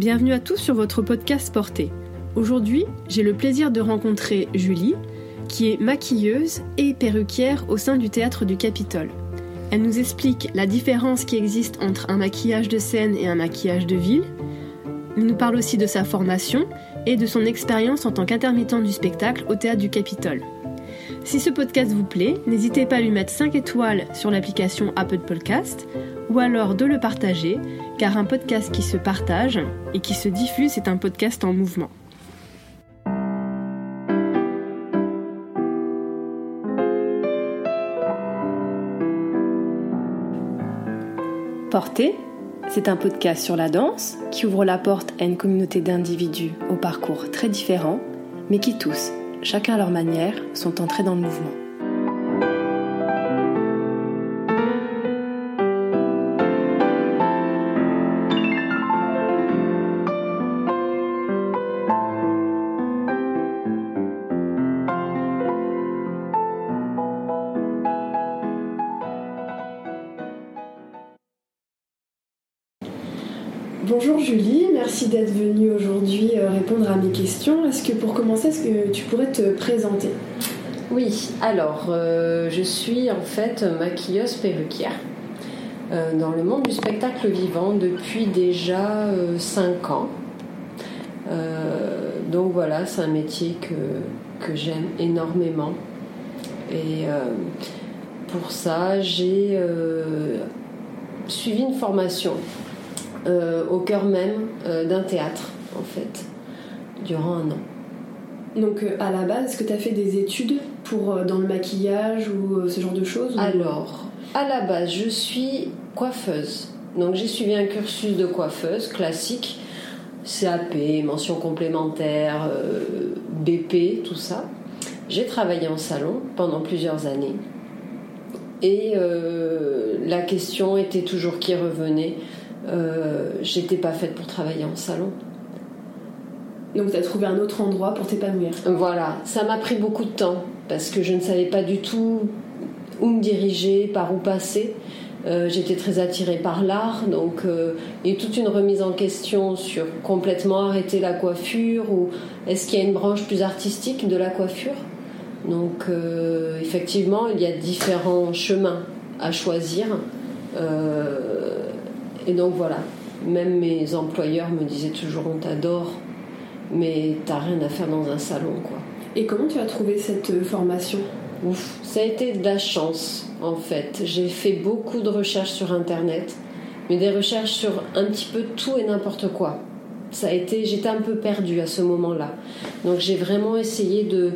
Bienvenue à tous sur votre podcast Porté. Aujourd'hui, j'ai le plaisir de rencontrer Julie, qui est maquilleuse et perruquière au sein du théâtre du Capitole. Elle nous explique la différence qui existe entre un maquillage de scène et un maquillage de ville. Elle nous parle aussi de sa formation et de son expérience en tant qu'intermittent du spectacle au théâtre du Capitole. Si ce podcast vous plaît, n'hésitez pas à lui mettre 5 étoiles sur l'application Apple Podcast ou alors de le partager, car un podcast qui se partage et qui se diffuse est un podcast en mouvement. Portée, c'est un podcast sur la danse qui ouvre la porte à une communauté d'individus au parcours très différents, mais qui tous chacun à leur manière, sont entrés dans le mouvement. Merci d'être venue aujourd'hui euh, répondre à mes questions. Est-ce que pour commencer, est-ce que tu pourrais te présenter? Oui, alors euh, je suis en fait maquilleuse perruquière euh, dans le monde du spectacle vivant depuis déjà 5 ans. donc voilà, c'est un métier que, que j'aime énormément. Et pour ça, j'ai suivi une formation euh, au cœur même euh, d'un théâtre, en fait, durant un an. Donc euh, à la base, est-ce que tu as fait des études pour dans le maquillage ou ce genre de choses Alors, à la base, je suis coiffeuse. Donc j'ai suivi un cursus de coiffeuse classique, CAP, mention complémentaire, BP, tout ça. J'ai travaillé en salon pendant plusieurs années. Et la question était toujours qui revenait euh, j'étais pas faite pour travailler en salon. Donc tu as trouvé un autre endroit pour t'épanouir Voilà, ça m'a pris beaucoup de temps parce que je ne savais pas du tout où me diriger, par où passer. Euh, j'étais très attirée par l'art, donc euh, il y a toute une remise en question sur complètement arrêter la coiffure ou est-ce qu'il y a une branche plus artistique de la coiffure? Donc effectivement, il y a différents chemins à choisir. Et donc voilà, même mes employeurs me disaient toujours on t'adore, mais t'as rien à faire dans un salon quoi. Et comment tu as trouvé cette euh, formation? Ouf, ça a été de la chance en fait. J'ai fait beaucoup de recherches sur internet, mais des recherches sur un petit peu tout et n'importe quoi. Ça a été, j'étais un peu perdue à ce moment-là. Donc j'ai vraiment essayé de,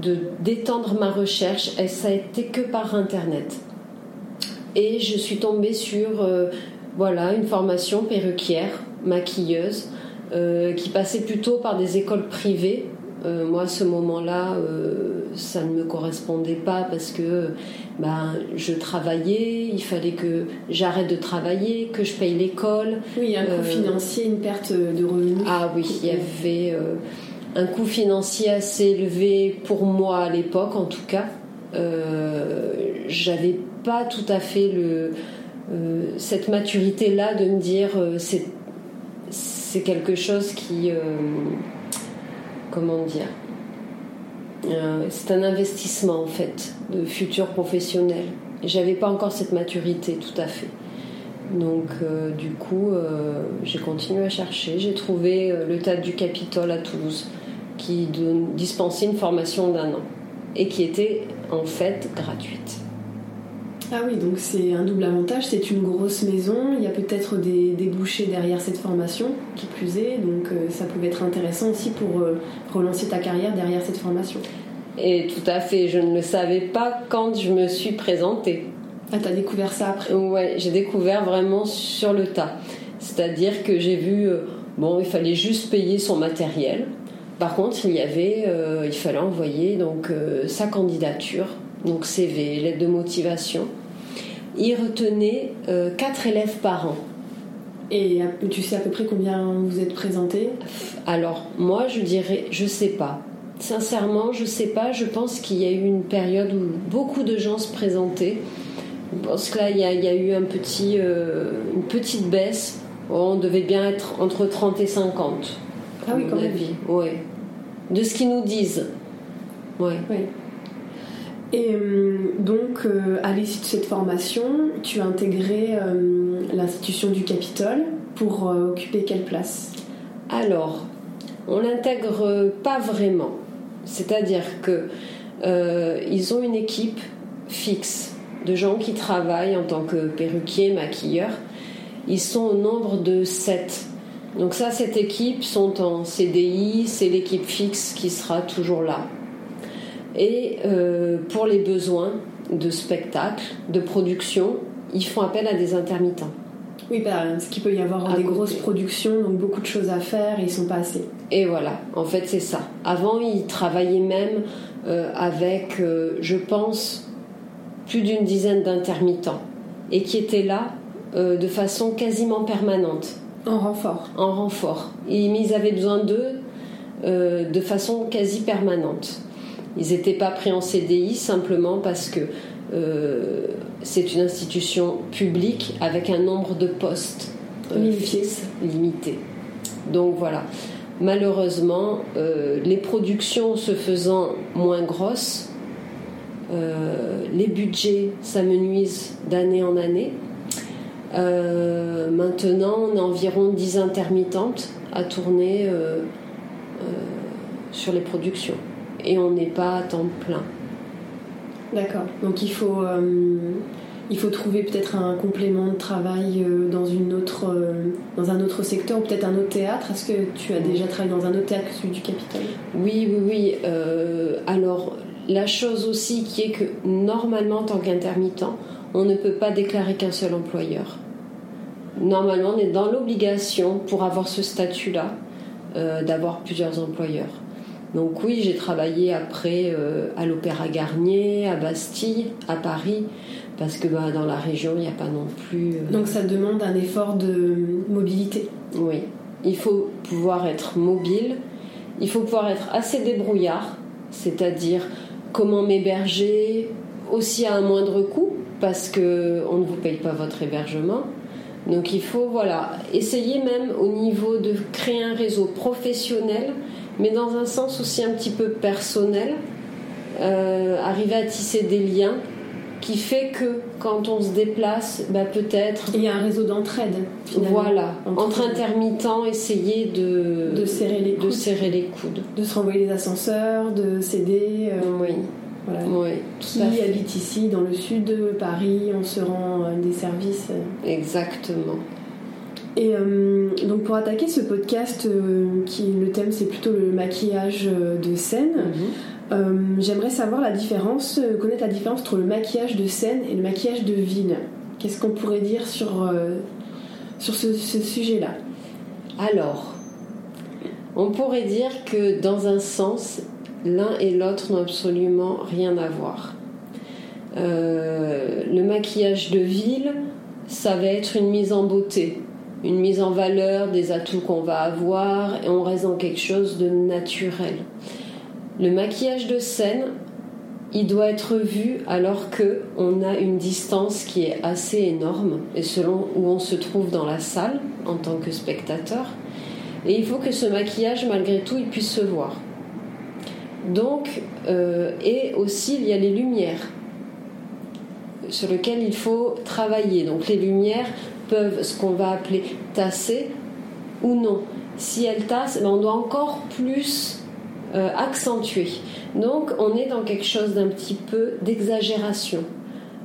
de d'étendre ma recherche et ça a été que par internet. Et je suis tombée sur euh, voilà, une formation perruquière, maquilleuse, euh, qui passait plutôt par des écoles privées. Euh, moi, à ce moment-là, euh, ça ne me correspondait pas parce que ben, je travaillais, il fallait que j'arrête de travailler, que je paye l'école. Oui, un coût financier, une perte de revenus. Ah oui, il y avait un coût financier assez élevé pour moi à l'époque, en tout cas. J'avais pas tout à fait le, cette maturité-là de me dire euh, c'est, c'est quelque chose qui. Euh, comment dire C'est un investissement en fait de futur professionnel. J'avais pas encore cette maturité tout à fait. Donc, du coup, j'ai continué à chercher. J'ai trouvé le Théâtre du Capitole à Toulouse qui dispensait une formation d'un an et qui était en fait gratuite. Ah oui, donc c'est un double avantage, c'est une grosse maison, il y a peut-être des débouchés derrière cette formation, qui plus est, donc euh, ça pouvait être intéressant aussi pour euh, relancer ta carrière derrière cette formation. Et tout à fait, je ne le savais pas quand je me suis présentée. Ah, t'as découvert ça après? Ouais, j'ai découvert vraiment sur le tas. C'est-à-dire que j'ai vu, euh, bon, il fallait juste payer son matériel. Par contre, il y avait, il fallait envoyer donc sa candidature, donc CV, lettre de motivation il retenait 4 euh, élèves par an. Et tu sais à peu près combien vous êtes présentés? Alors, moi, je dirais, je sais pas. Sincèrement, je sais pas. Je pense qu'il y a eu une période où beaucoup de gens se présentaient. Je pense que là, il y a, eu un petit, euh, une petite baisse. On devait bien être entre 30 et 50. Ah oui, quand même. Ouais. De ce qu'ils nous disent. Ouais. Oui. Et euh, donc, euh, à l'issue de cette formation, tu as intégré euh, l'institution du Capitole pour occuper quelle place? Alors, on l'intègre pas vraiment. C'est-à-dire que ils ont une équipe fixe de gens qui travaillent en tant que perruquiers, maquilleurs. Ils sont au nombre de 7. Donc ça, cette équipe sont en CDI, c'est l'équipe fixe qui sera toujours là. Et euh, pour les besoins de spectacle, de production, ils font appel à des intermittents. Oui, bah, parce qu'il peut y avoir des côté. grosses productions, donc beaucoup de choses à faire et ils sont pas assez. Et voilà, en fait c'est ça. Avant, ils travaillaient même euh, avec, euh, je pense, plus d'une dizaine d'intermittents et qui étaient là euh, de façon quasiment permanente, En renfort. en renfort. Et, mais ils avaient besoin d'eux de façon quasi permanente. Ils n'étaient pas pris en CDI simplement parce que euh, c'est une institution publique avec un nombre de postes euh, Limité. fixes, limité. Donc voilà. Malheureusement, euh, les productions se faisant moins grosses, euh, les budgets s'amenuisent d'année en année. Maintenant, on a environ 10 intermittentes à tourner sur les productions. Et on n'est pas à temps plein. D'accord. Donc il faut, euh, il faut trouver peut-être un complément de travail euh, dans, une autre, euh, dans un autre secteur ou peut-être un autre théâtre. Est-ce que tu as déjà travaillé dans un autre théâtre que celui du Capitole? Oui, oui, oui. Alors, la chose aussi qui est que normalement, en tant qu'intermittent, on ne peut pas déclarer qu'un seul employeur. Normalement, on est dans l'obligation, pour avoir ce statut-là, d'avoir plusieurs employeurs. Donc oui, j'ai travaillé après euh, à l'Opéra Garnier, à Bastille, à Paris, parce que bah, dans la région, il n'y a pas non plus... euh, Donc ça demande un effort de mobilité. oui, il faut pouvoir être mobile, il faut pouvoir être assez débrouillard, c'est-à-dire comment m'héberger aussi à un moindre coût parce que on ne vous paye pas votre hébergement. Donc il faut voilà, essayer même au niveau de créer un réseau professionnel mais dans un sens aussi un petit peu personnel, euh, arriver à tisser des liens qui fait que quand on se déplace, bah, peut-être il y a un réseau d'entraide. voilà, Entre- intermittents, essayer de, De serrer les de coudes. serrer les coudes. De se renvoyer les ascenseurs, de s'aider. euh, Oui, voilà. oui, Qui tout habite ici dans le sud de Paris, on se rend euh, des services. euh. Exactement. Et euh, donc pour attaquer ce podcast, euh, qui le thème c'est plutôt le maquillage euh, de scène, Mhm. euh, j'aimerais savoir la différence, connaître la différence entre le maquillage de scène et le maquillage de ville. Qu'est-ce qu'on pourrait dire sur, sur ce, ce sujet-là? Alors, on pourrait dire que dans un sens, l'un et l'autre n'ont absolument rien à voir. Le maquillage de ville, ça va être une mise en beauté, une mise en valeur des atouts qu'on va avoir et on reste dans quelque chose de naturel. Le maquillage de scène, il doit être vu alors que on a une distance qui est assez énorme et selon où on se trouve dans la salle en tant que spectateur. Et il faut que ce maquillage, malgré tout, il puisse se voir. Donc, euh, et aussi il y a les lumières sur lesquelles il faut travailler. Donc les lumières peuvent, ce qu'on va appeler tasser ou non. Si elles tassent, ben, on doit encore plus euh, accentuer. Donc on est dans quelque chose d'un petit peu d'exagération.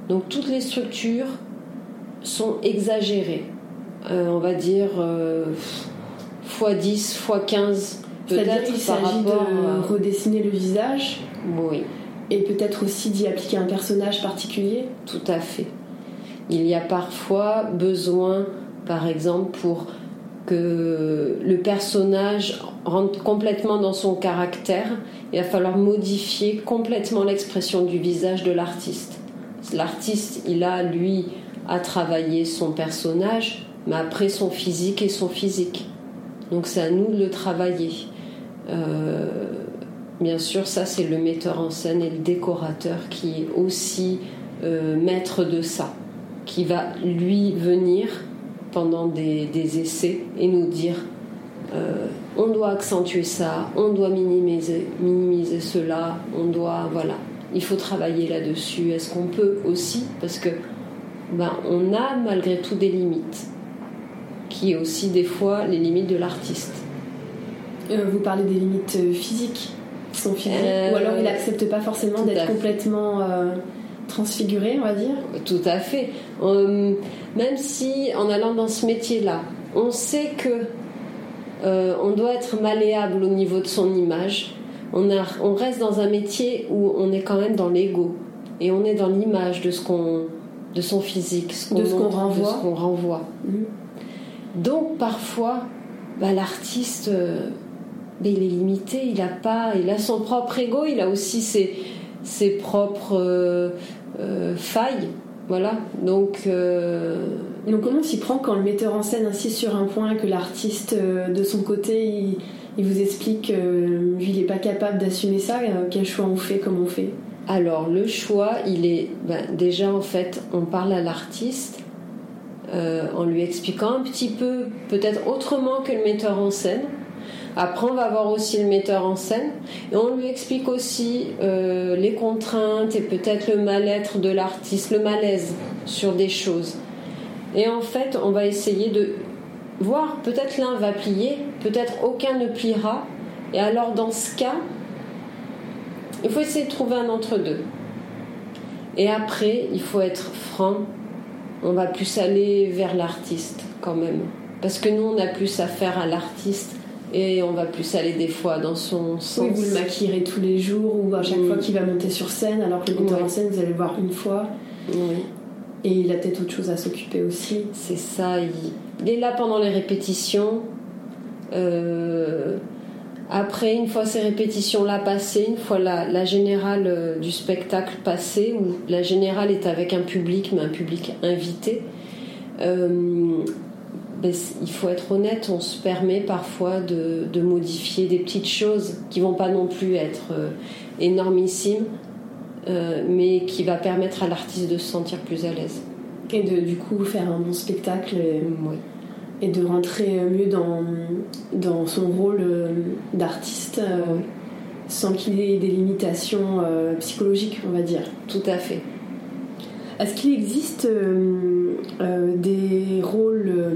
Donc toutes les structures sont exagérées. Euh, on va dire euh, x10, x15 C'est-à-dire peut-être qu'il s'agit de à... redessiner le visage Oui, et peut-être aussi d'y appliquer un personnage particulier? tout à fait. Il y a parfois besoin, par exemple, pour que le personnage rentre complètement dans son caractère, il va falloir modifier complètement l'expression du visage de l'artiste. L'artiste, il a, lui, à travailler son personnage, mais après son physique et son physique. Donc c'est à nous de le travailler. Euh, bien sûr, ça c'est le metteur en scène et le décorateur qui est aussi euh, maître de ça, qui va lui venir pendant des, essais et nous dire euh, on doit accentuer ça, on doit minimiser, minimiser cela, on doit. Voilà. Il faut travailler là-dessus. Est-ce qu'on peut aussi Parce que ben, on a malgré tout des limites, qui est aussi des fois les limites de l'artiste. Euh, vous parlez des limites physiques, son physique, ou alors il n'accepte pas forcément d'être complètement transfiguré, on va dire Tout à fait. Euh, même si en allant dans ce métier-là, on sait que euh, on doit être malléable au niveau de son image. On, a, on reste dans un métier où on est quand même dans l'ego et on est dans l'image de ce qu'on, de son physique, de ce qu'on renvoie. Mhm. Donc parfois, bah, l'artiste, euh, bah, il est limité, il a pas, il a son propre ego, il a aussi ses, ses propres euh, faille. Voilà. Donc. Euh, Donc comment s'y prend quand le metteur en scène insiste sur un point que l'artiste euh, de son côté il, vous explique lui il n'est pas capable d'assumer ça Quel choix on fait Comment on fait? Alors le choix il est ben, déjà en fait on parle à l'artiste en lui expliquant un petit peu peut-être autrement que le metteur en scène après, on va voir aussi le metteur en scène et on lui explique aussi euh, les contraintes et peut-être le mal-être de l'artiste, le malaise sur des choses. Et en fait, on va essayer de voir, peut-être l'un va plier, peut-être aucun ne pliera. Et alors, dans ce cas, il faut essayer de trouver un entre-deux. Et après, il faut être franc. On va plus aller vers l'artiste quand même. Parce que nous, on a plus affaire à l'artiste et on va plus aller des fois dans son sens. Oui, vous le maquillerez tous les jours ou à chaque fois qu'il va monter sur scène, alors que le metteur en scène, vous allez le voir une fois. Et il a peut-être autre chose à s'occuper aussi. C'est ça, il... est là pendant les répétitions. Euh, après, une fois ces répétitions-là passées, une fois la, la générale euh, du spectacle passée, où la générale est avec un public, mais un public invité, euh, ben, il faut être honnête, on se permet parfois de, modifier des petites choses qui vont pas non plus être euh, énormissimes, euh, mais qui va permettre à l'artiste de se sentir plus à l'aise. Et de du coup faire un bon spectacle et, de rentrer mieux dans, dans son rôle euh, d'artiste sans qu'il ait des limitations psychologiques, on va dire. Tout à fait. Est-ce qu'il existe euh, euh, des rôles euh,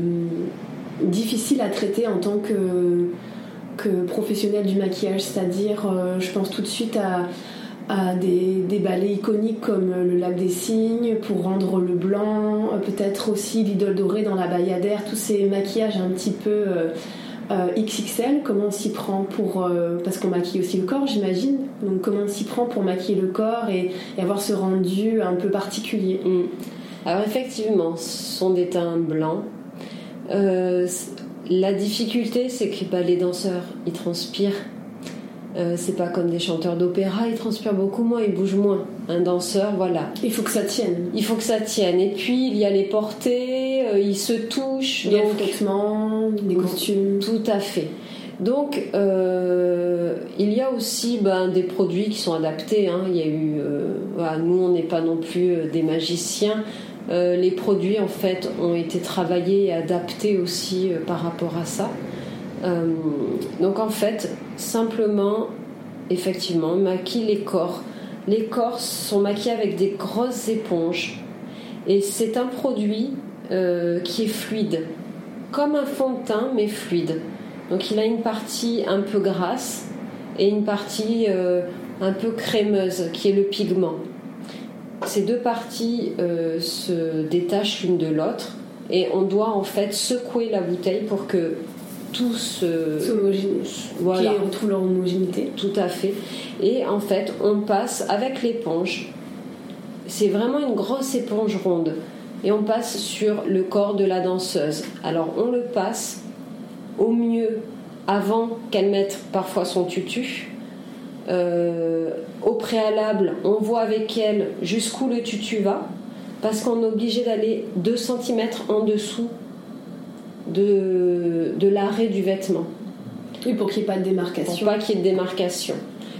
difficiles à traiter en tant que, professionnel du maquillage? C'est-à-dire, je pense tout de suite à, des, des, ballets iconiques comme le lac des cygnes pour rendre le blanc, peut-être aussi l'idole dorée dans la bayadère, tous ces maquillages un petit peu XXL, comment on s'y prend pour. Euh, parce qu'on maquille aussi le corps, j'imagine. Donc, comment on s'y prend pour maquiller le corps et, avoir ce rendu un peu particulier mm. Alors, effectivement, ce sont des teints blancs. Euh, la difficulté, c'est que bah, les danseurs, ils transpirent euh, c'est pas comme des chanteurs d'opéra, ils transpirent beaucoup moins, ils bougent moins. Un danseur, voilà. Il faut que ça tienne. Il faut que ça tienne. Et puis il y a les portées, euh, ils se touchent. Il y a des des costumes. Tout à fait. Donc euh, il y a aussi ben, des produits qui sont adaptés. Hein. Il y a eu, nous on n'est pas non plus des magiciens. les produits en fait ont été travaillés et adaptés aussi par rapport à ça. Euh, donc en fait, simplement, effectivement, maquille les corps. Les corps sont maquillés avec des grosses éponges. Et c'est un produit euh, qui est fluide, comme un fond de teint, mais fluide. Donc il a une partie un peu grasse et une partie euh, un peu crémeuse, qui est le pigment. Ces deux parties se détachent l'une de l'autre et on doit en fait secouer la bouteille pour que tous voilà. qui retrouvent leur homogénéité. Tout à fait. Et en fait, on passe avec l'éponge. C'est vraiment une grosse éponge ronde. Et on passe sur le corps de la danseuse. Alors on le passe au mieux avant qu'elle mette parfois son tutu. Euh, au préalable, on voit avec elle jusqu'où le tutu va, parce qu'on est obligé d'aller 2 cm en dessous de, de l'arrêt du vêtement. Oui, pour qu'il n'y ait pas de démarcation. Pour pas qu'il y ait de démarcation.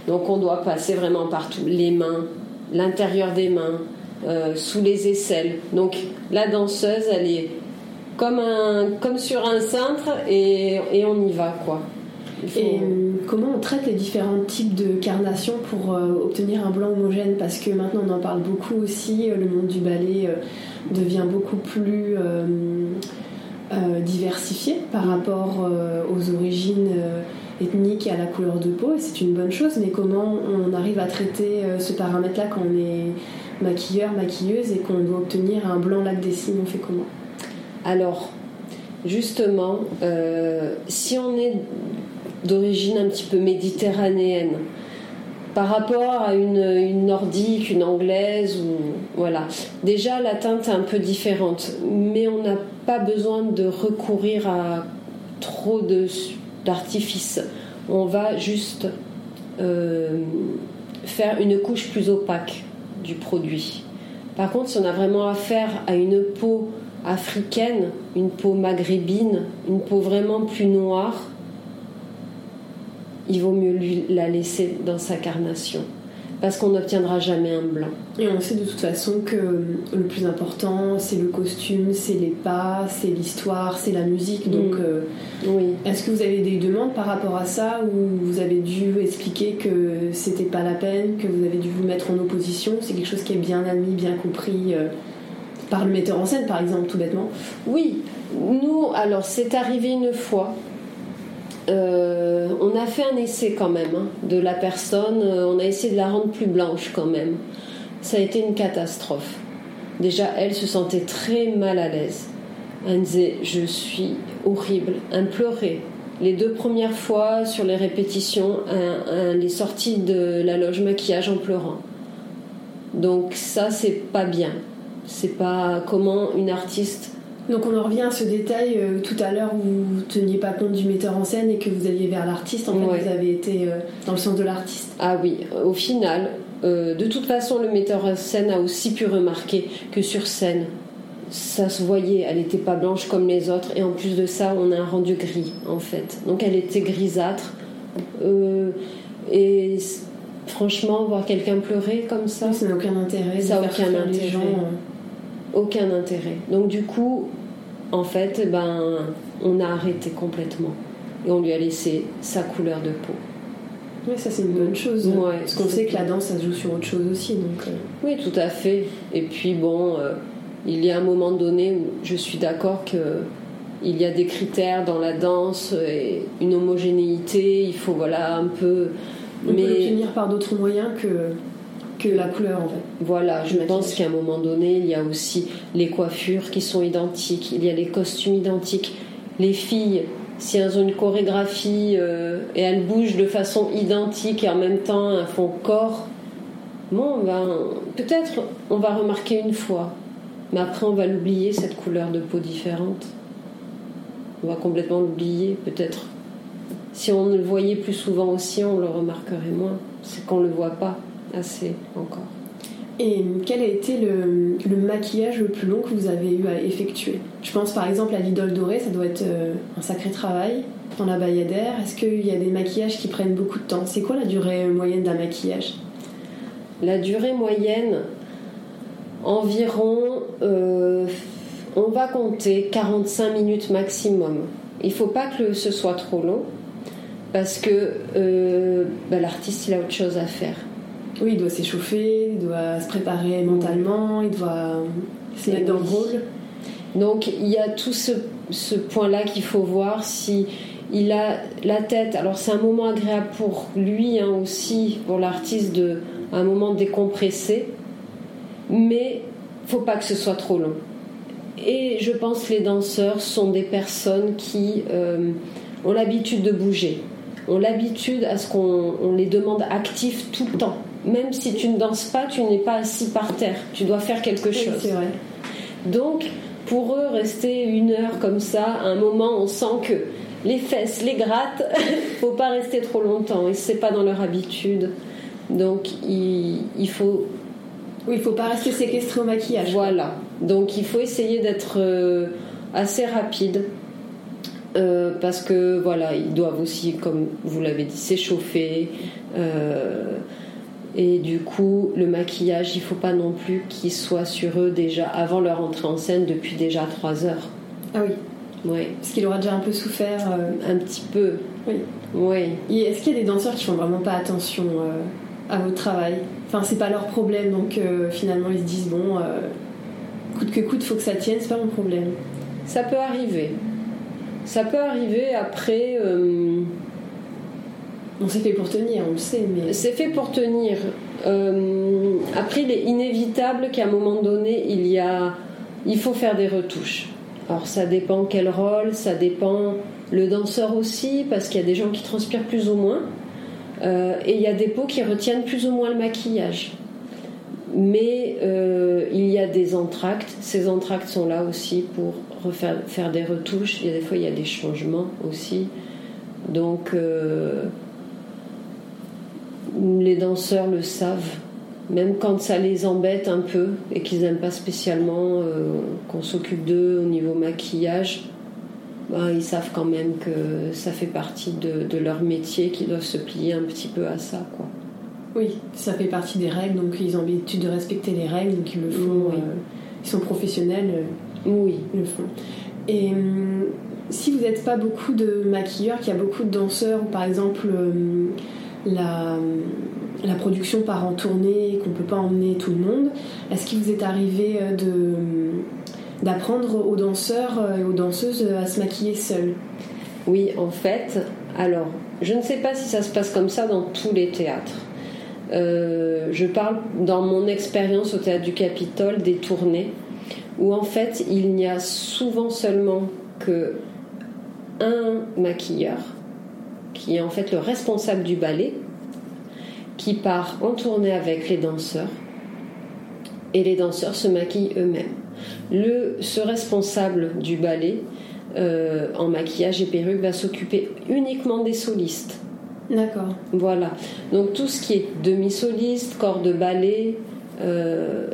Donc on doit passer vraiment partout. Les mains, l'intérieur des mains, euh, sous les aisselles. Donc la danseuse, elle est comme, un, comme sur un cintre et, et on y va quoi. Et euh, comment on traite les différents types de carnation pour euh, obtenir un blanc homogène? Parce que maintenant on en parle beaucoup aussi, le monde du ballet devient beaucoup plus diversifié par rapport aux origines ethniques et à la couleur de peau, et c'est une bonne chose, mais comment on arrive à traiter ce paramètre-là quand on est maquilleur, maquilleuse et qu'on doit obtenir un blanc lac des signes, on fait comment? Alors, justement, si on est d'origine un petit peu méditerranéenne par rapport à une, nordique, une anglaise voilà. Déjà la teinte est un peu différente, mais on n'a pas besoin de recourir à trop d'artifices. On va juste euh, faire une couche plus opaque du produit. Par contre, si on a vraiment affaire à une peau africaine, une peau maghrébine, une peau vraiment plus noire, il vaut mieux lui la laisser dans sa carnation parce qu'on n'obtiendra jamais un blanc. Et on sait de toute façon que le plus important, c'est le costume, c'est les pas, c'est l'histoire, c'est la musique. Donc, mm. euh, oui. est-ce que vous avez des demandes par rapport à ça ou vous avez dû expliquer que c'était pas la peine, que vous avez dû vous mettre en opposition? C'est quelque chose qui est bien admis, bien compris euh, par le metteur en scène, par exemple, tout bêtement Oui. Nous, alors, c'est arrivé une fois euh, on a fait un essai quand même hein, de la personne, euh, on a essayé de la rendre plus blanche quand même. Ça a été une catastrophe. Déjà, elle se sentait très mal à l'aise. Elle disait Je suis horrible. Elle pleurait. Les deux premières fois sur les répétitions, elle est sortie de la loge maquillage en pleurant. Donc, ça, c'est pas bien. C'est pas comment une artiste donc on en revient à ce détail euh, tout à l'heure où vous ne teniez pas compte du metteur en scène et que vous alliez vers l'artiste. En fait, vous avez été euh, dans le sens de l'artiste. Ah oui, au final, euh, de toute façon, le metteur en scène a aussi pu remarquer que sur scène, ça se voyait, elle n'était pas blanche comme les autres. Et en plus de ça, on a un rendu gris, en fait. Donc elle était grisâtre. et franchement, voir quelqu'un pleurer comme ça... ça n'a aucun intérêt. Ça n'a aucun intérêt aucun intérêt. Donc du coup, en fait, ben, on a arrêté complètement et on lui a laissé sa couleur de peau. Oui, ça c'est une bonne chose. parce qu'on sait que la danse, ça se joue sur autre chose aussi. Donc, euh. Oui, tout à fait. Et puis bon, euh, il y a un moment donné où je suis d'accord que il y a des critères dans la danse et une homogénéité. Il faut voilà un peu. On mais... peut l'obtenir par d'autres moyens que que la couleur en fait. Voilà, je pense qu'à un moment donné, il y a aussi les coiffures qui sont identiques, il y a les costumes identiques. Les filles, si elles ont une chorégraphie euh, et elles bougent de façon identique et en même temps elles font corps, bon, ben, peut-être on va remarquer une fois, mais après on va l'oublier cette couleur de peau différente. On va complètement l'oublier, peut-être. Si on le voyait plus souvent aussi, on le remarquerait moins. C'est qu'on ne le voit pas assez encore. Et quel a été le, maquillage le plus long que vous avez eu à effectuer? Je pense par exemple à l'idole dorée, ça doit être euh, un sacré travail dans la bayadère. Est-ce qu'il y a des maquillages qui prennent beaucoup de temps? C'est quoi la durée moyenne d'un maquillage? La durée moyenne, environ, euh, on va compter 45 minutes maximum. Il ne faut pas que ce soit trop long parce que euh, bah, l'artiste il a autre chose à faire. Oui, il doit s'échauffer, il doit se préparer mentalement, il doit se mettre dans le rôle. Donc il y a tout ce, ce point-là qu'il faut voir si il a la tête. Alors c'est un moment agréable pour lui hein, aussi, pour l'artiste, de un moment décompressé, mais faut pas que ce soit trop long. Et je pense que les danseurs sont des personnes qui euh, ont l'habitude de bouger, ont l'habitude à ce qu'on les demande actifs tout le temps même si tu ne danses pas, tu n'es pas assis par terre. Tu dois faire quelque chose. C'est vrai. Donc, pour eux, rester une heure comme ça, à un moment, on sent que les fesses les grattent. faut pas rester trop longtemps. Et c'est pas dans leur habitude. Donc, il, faut. Oui, il faut pas rester séquestré au maquillage. Voilà. Donc, il faut essayer d'être euh, assez rapide. Euh, parce que voilà, ils doivent aussi, comme vous l'avez dit, s'échauffer. Euh, et du coup, le maquillage, il faut pas non plus qu'il soit sur eux déjà avant leur entrée en scène depuis déjà 3 heures. Ah oui. Oui. Parce qu'il aura déjà un peu souffert. Un petit peu. Oui. Oui. Est-ce qu'il y a des danseurs qui font vraiment pas attention à votre travail? Enfin, c'est pas leur problème, donc finalement ils se disent bon, coûte que coûte, faut que ça tienne, c'est pas mon problème. Ça peut arriver. Ça peut arriver après. On c'est fait pour tenir, on le sait, mais. C'est fait pour tenir. Euh, après, il est inévitable qu'à un moment donné, il y a, il faut faire des retouches. Alors, ça dépend quel rôle, ça dépend le danseur aussi, parce qu'il y a des gens qui transpirent plus ou moins, euh, et il y a des peaux qui retiennent plus ou moins le maquillage. Mais euh, il y a des entractes. Ces entractes sont là aussi pour faire des retouches. Il y a des fois, il y a des changements aussi. Donc, les danseurs le savent, même quand ça les embête un peu et qu'ils n'aiment pas spécialement euh, qu'on s'occupe d'eux au niveau maquillage, bah, ils savent quand même que ça fait partie de, leur métier, qu'ils doivent se plier un petit peu à ça. Quoi. Oui, ça fait partie des règles, donc ils ont l'habitude de respecter les règles, donc ils le font. Euh, ils sont professionnels, euh, oui. ils le font. Et hum, si vous n'êtes pas beaucoup de maquilleurs, qu'il y a beaucoup de danseurs, ou par exemple hum, la, production part en tournée et qu'on ne peut pas emmener tout le monde, est-ce qu'il vous est arrivé euh, de, d'apprendre aux danseurs et aux danseuses à se maquiller seuls Oui, en fait, alors, je ne sais pas si ça se passe comme ça dans tous les théâtres. Euh, je parle dans mon expérience au théâtre du Capitole des tournées où en fait il n'y a souvent seulement que un maquilleur qui est en fait le responsable du ballet, qui part en tournée avec les danseurs, et les danseurs se maquillent eux-mêmes. Le, ce responsable du ballet, euh, en maquillage et perruque, va s'occuper uniquement des solistes. D'accord. Voilà. Donc tout ce qui est demi-soliste, corps de ballet, euh,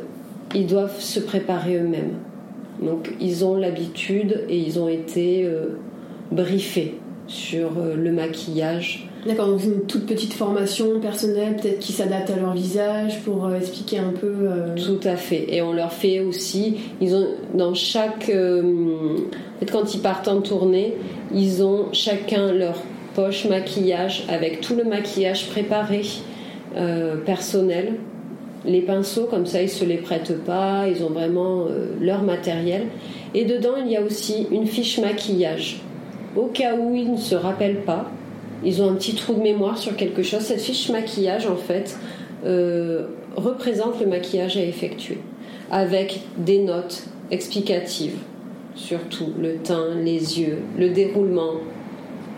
ils doivent se préparer eux-mêmes. Donc ils ont l'habitude et ils ont été euh, briefés sur euh, le maquillage. D'accord, donc une toute petite formation personnelle, peut-être qui s'adapte à leur visage pour euh, expliquer un peu. Euh, Tout à fait. Et on leur fait aussi, ils ont dans chaque, en fait, quand ils partent en tournée, ils ont chacun leur poche maquillage avec tout le maquillage préparé personnel. Les pinceaux, comme ça, ils se les prêtent pas. Ils ont vraiment leur matériel. Et dedans, il y a aussi une fiche maquillage au cas où ils ne se rappellent pas, ils ont un petit trou de mémoire sur quelque chose. Cette fiche maquillage, en fait, euh, représente le maquillage à effectuer, avec des notes explicatives, surtout le teint, les yeux, le déroulement.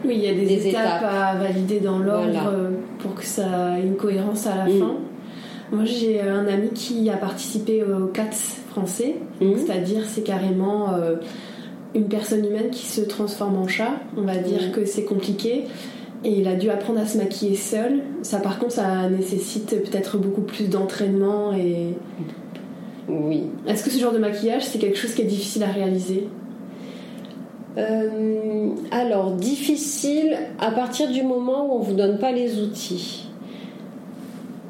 Oui, il y a des, étapes, à valider dans l'ordre euh, pour que ça ait une cohérence à la mm. fin. Moi, j'ai un ami qui a participé au CATS français, mm. c'est-à-dire c'est carrément euh, une personne humaine qui se transforme en chat. On va dire que c'est compliqué. Et il a dû apprendre à se maquiller seul. Ça, par contre, ça nécessite peut-être beaucoup plus d'entraînement et. Oui. Est-ce que ce genre de maquillage, c'est quelque chose qui est difficile à réaliser? Euh, Alors, difficile à partir du moment où on vous donne pas les outils.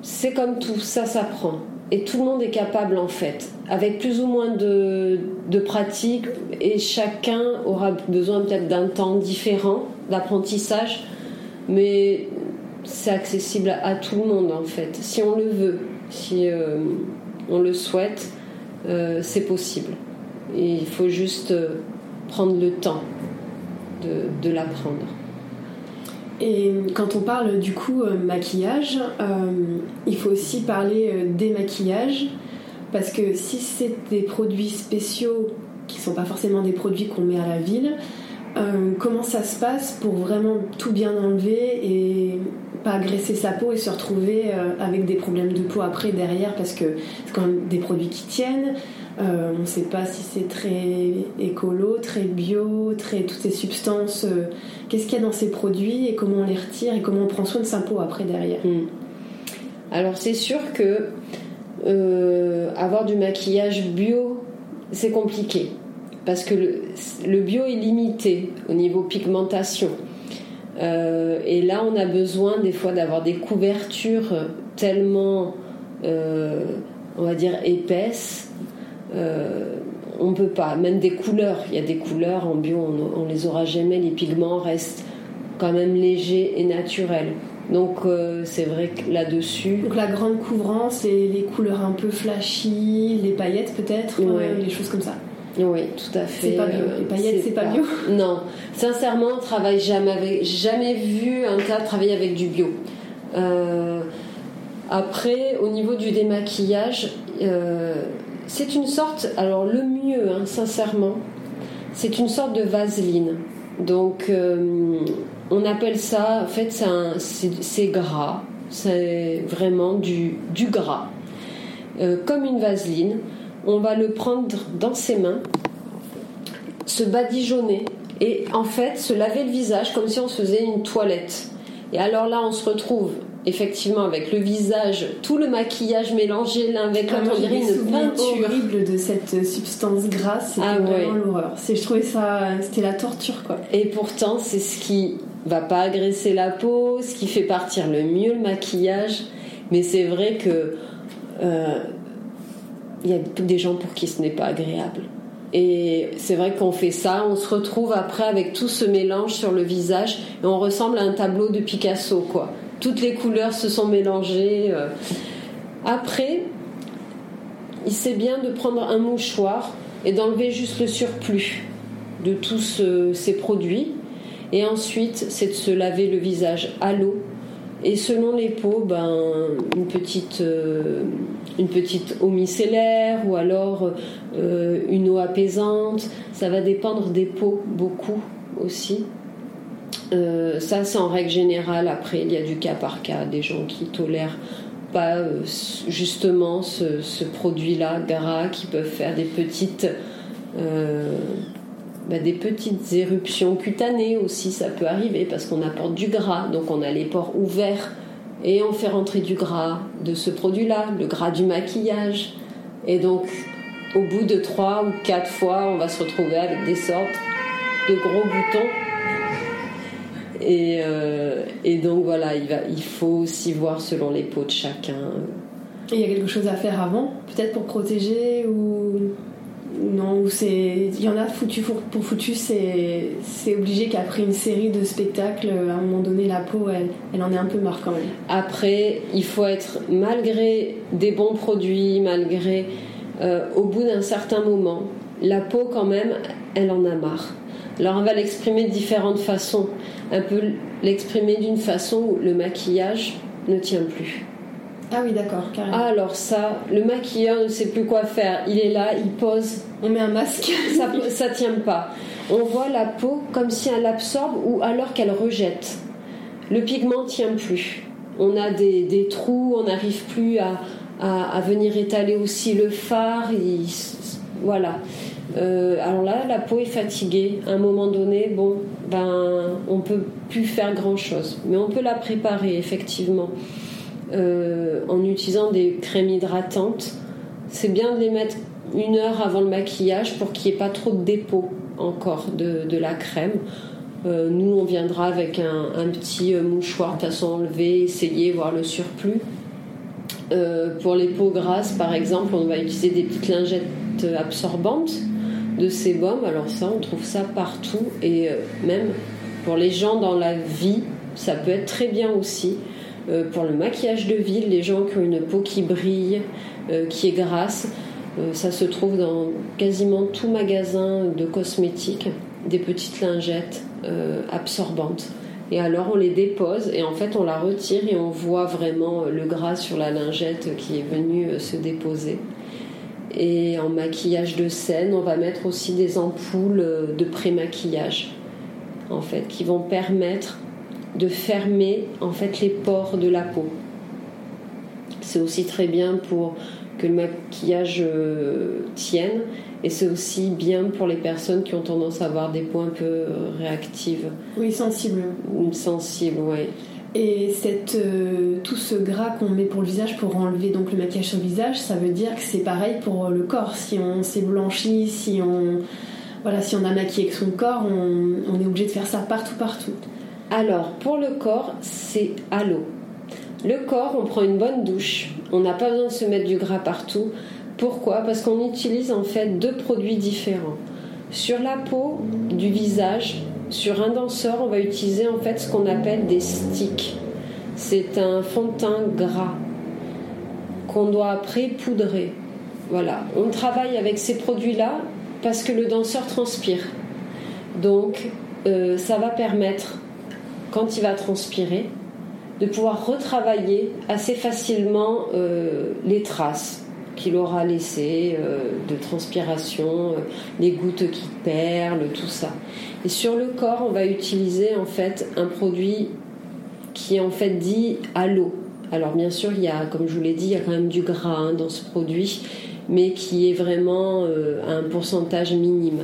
C'est comme tout, ça s'apprend et tout le monde est capable en fait, avec plus ou moins de, pratique et chacun aura besoin peut-être d'un temps différent d'apprentissage, mais c'est accessible à, tout le monde en fait, si on le veut, si euh, on le souhaite, euh, c'est possible. Il faut juste euh, prendre le temps de, de l'apprendre. Et quand on parle du coup euh, maquillage, euh, il faut aussi parler euh, des maquillages parce que si c'est des produits spéciaux qui ne sont pas forcément des produits qu'on met à la ville, comment ça se passe pour vraiment tout bien enlever et pas agresser sa peau et se retrouver avec des problèmes de peau après derrière parce que c'est quand même des produits qui tiennent. On ne sait pas si c'est très écolo, très bio, très toutes ces substances qu'est-ce qu'il y a dans ces produits et comment on les retire et comment on prend soin de sa peau après derrière. Hmm. Alors c'est sûr que euh, avoir du maquillage bio, c'est compliqué parce que le, bio est limité au niveau pigmentation. Euh, et là, on a besoin des fois d'avoir des couvertures tellement, euh, on va dire, épaisses. On peut pas. Même des couleurs, il y a des couleurs en bio, on, on les aura jamais. Les pigments restent quand même légers et naturels. Donc euh, c'est vrai que là-dessus. Donc la grande couvrance, les, les, couleurs un peu flashy, les paillettes peut-être, euh, les choses comme ça. Oui, tout à fait. C'est pas bio. Les paillettes, c'est pas, bio. Non, sincèrement, on travaille jamais avec. Jamais vu un tas travailler avec du bio. Euh, après, au niveau du démaquillage, c'est une sorte. Alors le mieux, hein, sincèrement, c'est une sorte de vaseline. Donc on appelle ça, en fait, c'est gras, c'est vraiment du, du gras, euh, comme une vaseline. On va le prendre dans ses mains, se badigeonner et en fait se laver le visage comme si on se faisait une toilette. Et alors là, on se retrouve effectivement avec le visage, tout le maquillage mélangé l'un avec l'autre, on dirait une peinture horrible de cette substance grasse. C'était ah, vraiment l'horreur. Je trouvais ça, c'était la torture quoi. Et pourtant, c'est ce qui va pas agresser la peau, ce qui fait partir le mieux le maquillage. Mais c'est vrai que euh, il y a des gens pour qui ce n'est pas agréable. Et c'est vrai qu'on fait ça, on se retrouve après avec tout ce mélange sur le visage et on ressemble à un tableau de Picasso, quoi. Toutes les couleurs se sont mélangées. Euh. Après, il sait bien de prendre un mouchoir et d'enlever juste le surplus de tous ces produits et ensuite, c'est de se laver le visage à l'eau. Et selon les peaux, ben, une, petite, euh, une petite eau micellaire ou alors euh, une eau apaisante. Ça va dépendre des peaux beaucoup aussi. Euh, ça, c'est en règle générale. Après, il y a du cas par cas, des gens qui tolèrent pas justement ce, produit-là gras, qui peuvent faire des petites bah, des petites éruptions cutanées aussi, ça peut arriver parce qu'on apporte du gras, donc on a les pores ouverts et on fait rentrer du gras de ce produit-là, le gras du maquillage. Et donc, au bout de trois ou quatre fois, on va se retrouver avec des sortes de gros boutons. Et, euh, et donc voilà, il, va, il faut aussi voir selon les peaux de chacun. Et il y a quelque chose à faire avant, peut-être pour protéger ou non, c'est il y en a foutu pour, foutu, c'est obligé qu'après une série de spectacles, à un moment donné, la peau, elle, elle en est un peu marre quand même. Après, il faut être, malgré des bons produits, malgré, euh, au bout d'un certain moment, la peau quand même, elle en a marre. Alors on va l'exprimer de différentes façons. Un peu l'exprimer d'une façon où le maquillage ne tient plus. Ah oui, d'accord, carrément. alors ça, le maquilleur ne sait plus quoi faire. Il est là, il pose. On met un masque. ça, ça tient pas. On voit la peau comme si elle absorbe ou alors qu'elle rejette. Le pigment tient plus. On a des, trous, on n'arrive plus à, à, venir étaler aussi le phare. voilà. Euh, alors là, la peau est fatiguée. À un moment donné, bon, ben, on peut plus faire grand chose, mais on peut la préparer effectivement. Euh, en utilisant des crèmes hydratantes. C'est bien de les mettre une heure avant le maquillage pour qu'il n'y ait pas trop de dépôt encore de, la crème. Euh, nous, on viendra avec un, petit mouchoir, de façon enlever, essayer, voir le surplus. pour les peaux grasses, par exemple, on va utiliser des petites lingettes absorbantes de sébum. Alors ça, on trouve ça partout et même pour les gens dans la vie, ça peut être très bien aussi. Euh, pour le maquillage de ville, les gens qui ont une peau qui brille, euh, qui est grasse, euh, ça se trouve dans quasiment tout magasin de cosmétiques, des petites lingettes absorbantes. Et alors on les dépose et en fait on la retire et on voit vraiment le gras sur la lingette qui est venu se déposer. Et en maquillage de scène, on va mettre aussi des ampoules de pré-maquillage en fait qui vont permettre de fermer en fait les pores de la peau. C'est aussi très bien pour que le maquillage euh, tienne et c'est aussi bien pour les personnes qui ont tendance à avoir des peaux un peu réactives. Oui, sensibles. Sensibles, oui. Et euh, tout ce gras qu'on met pour le visage pour enlever donc le maquillage sur le visage, ça veut dire que c'est pareil pour le corps. Si on s'est blanchi, si on, voilà, si on a maquillé avec son corps, on, on est obligé de faire ça partout, partout. Alors, pour le corps, c'est à l'eau. Le corps, on prend une bonne douche. On n'a pas besoin de se mettre du gras partout. Pourquoi? Parce qu'on utilise en fait deux produits différents. Sur la peau du visage, sur un danseur, on va utiliser en fait ce qu'on appelle des sticks. C'est un fond de teint gras qu'on doit après poudrer. Voilà, on travaille avec ces produits-là parce que le danseur transpire. Donc, euh, ça va permettre, quand il va transpirer, de pouvoir retravailler assez facilement euh, les traces qu'il aura laissées euh, de transpiration, les gouttes qui perlent, tout ça. Et sur le corps, on va utiliser en fait un produit qui est en fait dit à l'eau. Alors bien sûr, il y a, comme je vous l'ai dit, il y a quand même du gras hein, dans ce produit, mais qui est vraiment à un pourcentage minime.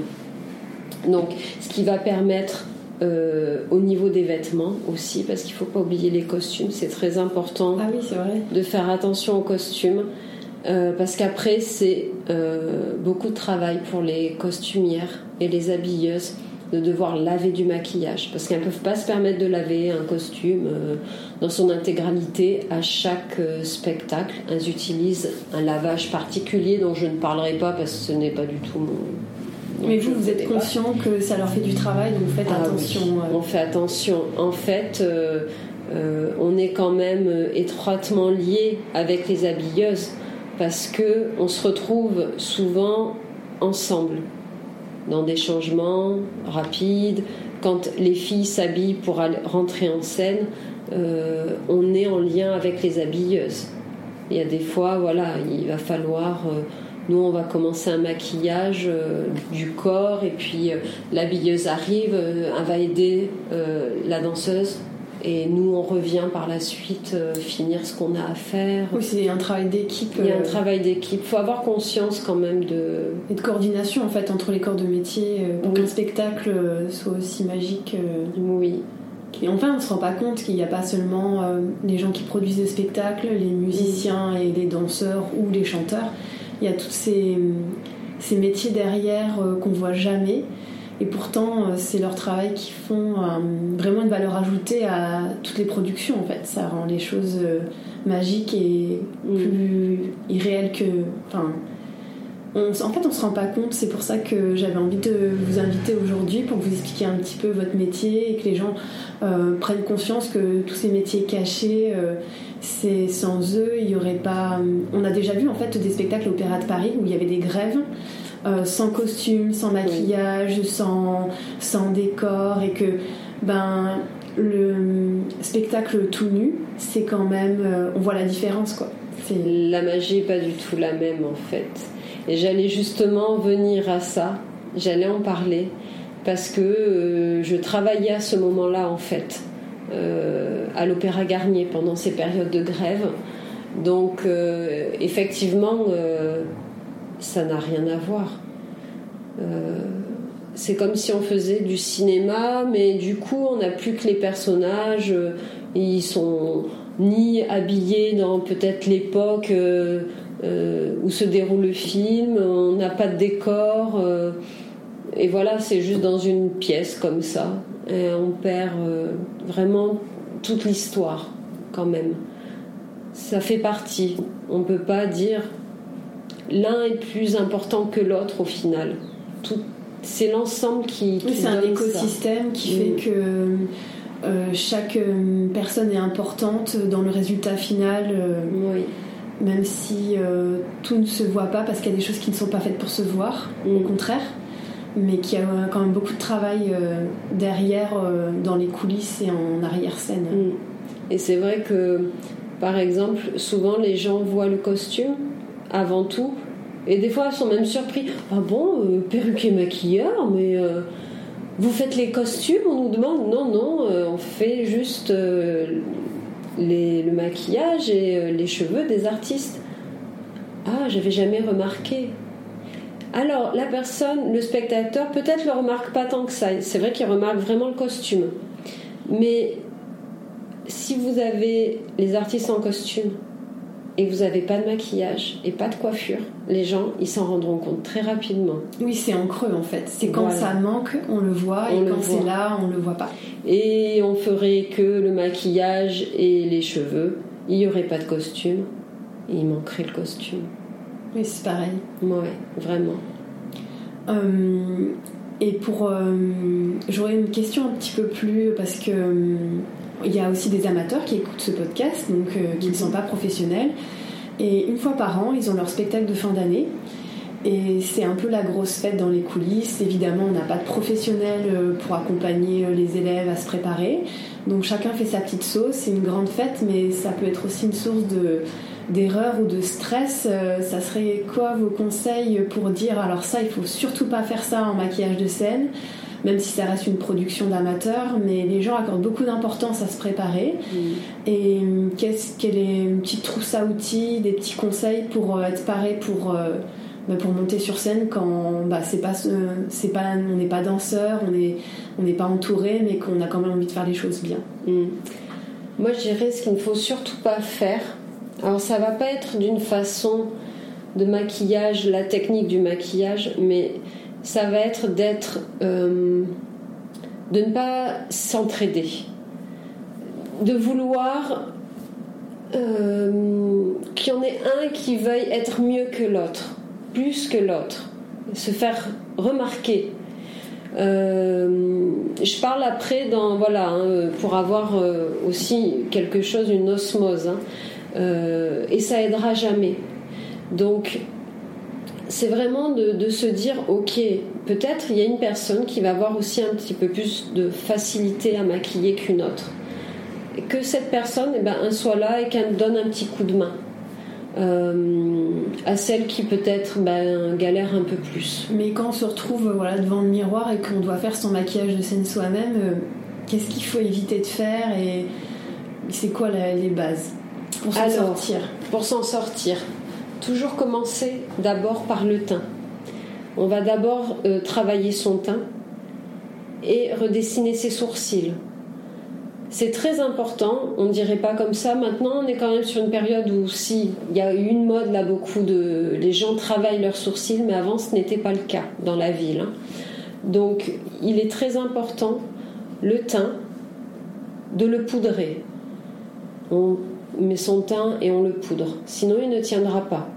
Donc, ce qui va permettre euh, au niveau des vêtements aussi, parce qu'il ne faut pas oublier les costumes, c'est très important ah de faire attention aux costumes, euh, parce qu'après c'est euh, beaucoup de travail pour les costumières et les habilleuses de devoir laver du maquillage, parce qu'elles ne peuvent pas se permettre de laver un costume dans son intégralité à chaque spectacle. Elles utilisent un lavage particulier dont je ne parlerai pas parce que ce n'est pas du tout mon, mais vous, vous êtes conscient que ça leur fait du travail, donc vous faites ah attention. Euh. On fait attention. En fait, euh, euh, on est quand même étroitement lié avec les habilleuses parce que on se retrouve souvent ensemble dans des changements rapides. Quand les filles s'habillent pour rentrer en scène, on est en lien avec les habilleuses. Il y a des fois, voilà, il va falloir nous, on va commencer un maquillage euh, du corps et puis euh, l'habilleuse arrive, euh, elle va aider la danseuse et nous, on revient par la suite finir ce qu'on a à faire. Oui, c'est un travail d'équipe. Il y a un travail d'équipe. Il faut avoir conscience quand même de. Et de coordination en fait entre les corps de métier pour qu'un spectacle soit aussi magique. Oui. Et enfin, on ne se rend pas compte qu'il n'y a pas seulement les gens qui produisent des spectacles, les musiciens et les danseurs ou les chanteurs il y a tous ces, ces métiers derrière euh, qu'on voit jamais. Et pourtant, euh, c'est leur travail qui font euh, vraiment une valeur ajoutée à toutes les productions. En fait, ça rend les choses magiques et mm. plus irréelles que. Enfin, en fait, on se rend pas compte. C'est pour ça que j'avais envie de vous inviter aujourd'hui pour vous expliquer un petit peu votre métier et que les gens prennent conscience que tous ces métiers cachés c'est sans eux, il y aurait pas. On a déjà vu en fait des spectacles Opéra de Paris où il y avait des grèves. Euh, sans costume, sans maquillage, sans, sans décor, et que ben, le spectacle tout nu, c'est quand même. Euh, on voit la différence quoi. La magie n'est pas du tout la même en fait. Et j'allais justement venir à ça, j'allais en parler, parce que euh, je travaillais à ce moment-là en fait. À l'Opéra Garnier pendant ces périodes de grève. Donc effectivement, ça n'a rien à voir. c'est comme si on faisait du cinéma, mais du coup, on n'a plus que les personnages. ils sont ni habillés dans peut-être l'époque où se déroule le film. On n'a pas de décor. et voilà, c'est juste dans une pièce comme ça. Et on perd euh, vraiment toute l'histoire quand même. Ça fait partie. On ne peut pas dire l'un est plus important que l'autre au final. c'est l'ensemble qui, qui c'est un écosystème qui fait mm. que euh, chaque euh, personne est importante dans le résultat final. oui. Même si tout ne se voit pas parce qu'il y a des choses qui ne sont pas faites pour se voir, au mm. contraire mais qui a quand même beaucoup de travail euh, derrière, euh, dans les coulisses et en arrière-scène. Mm. Et c'est vrai que, par exemple, souvent les gens voient le costume avant tout, et des fois ils sont même surpris. Ah bon, euh, perruquier maquilleur, mais vous faites les costumes? On nous demande non, non, on fait juste le maquillage et les cheveux des artistes. Ah, j'avais jamais remarqué. Alors, la personne, le spectateur, peut-être le remarque pas tant que ça. C'est vrai qu'il remarque vraiment le costume. Mais si vous avez les artistes en costume et vous n'avez pas de maquillage et pas de coiffure, les gens, ils s'en rendront compte très rapidement. Oui, c'est en creux en fait. C'est quand ça manque, on le voit, et quand c'est là, on ne le voit pas. Et on ferait que le maquillage et les cheveux, il n'y aurait pas de costume, et il manquerait le costume. Oui, c'est pareil. Ouais, vraiment. Euh, et pour. Euh, j'aurais une question un petit peu plus. Parce que. Il y a aussi des amateurs qui écoutent ce podcast, donc qui ne sont pas professionnels. Et une fois par an, ils ont leur spectacle de fin d'année. Et c'est un peu la grosse fête dans les coulisses. Évidemment, on n'a pas de professionnels euh, pour accompagner euh, les élèves à se préparer. Donc chacun fait sa petite sauce. C'est une grande fête, mais ça peut être aussi une source de d'erreur ou de stress, euh, ça serait quoi vos conseils pour dire alors ça il faut surtout pas faire ça en maquillage de scène? Même si ça reste une production d'amateurs, mais les gens accordent beaucoup d'importance à se préparer. Mm. Et qu'est-ce qu'elle est une petite trousse à outils, des petits conseils pour être paré pour bah, pour monter sur scène quand bah, c'est pas, c'est pas, on n'est pas danseur, on n'est on n'est pas entouré, mais qu'on a quand même envie de faire les choses bien. Hmm. Moi, je dirais ce qu'il ne faut surtout pas faire. Alors, ça va pas être d'une façon de maquillage, la technique du maquillage, mais ça va être d'être, euh, de ne pas s'entraider, de vouloir euh, qu'il y en ait un qui veuille être mieux que l'autre plus que l'autre, se faire remarquer. Euh, je parle après dans voilà hein, pour avoir aussi quelque chose, une osmose, hein. et ça aidera jamais. Donc c'est vraiment de, se dire ok, peut-être il y a une personne qui va avoir aussi un petit peu plus de facilité à maquiller qu'une autre, et que cette personne, eh ben, soit là et qu'elle donne un petit coup de main. Euh, à celle qui peut-être ben, galère un peu plus. Mais quand on se retrouve voilà, devant le miroir et qu'on doit faire son maquillage de scène soi-même, euh, qu'est-ce qu'il faut éviter de faire et c'est quoi les bases pour s'en sortir? Pour s'en sortir, toujours commencer d'abord par le teint. On va d'abord euh, travailler son teint et redessiner ses sourcils. C'est très important, on ne dirait pas comme ça. Maintenant, on est quand même sur une période où, si, il y a eu une mode là, beaucoup de. Les gens travaillent leurs sourcils, mais avant, ce n'était pas le cas dans la ville. Hein. Donc, il est très important, le teint, de le poudrer. Met son teint et on le poudre. Sinon, il ne tiendra pas.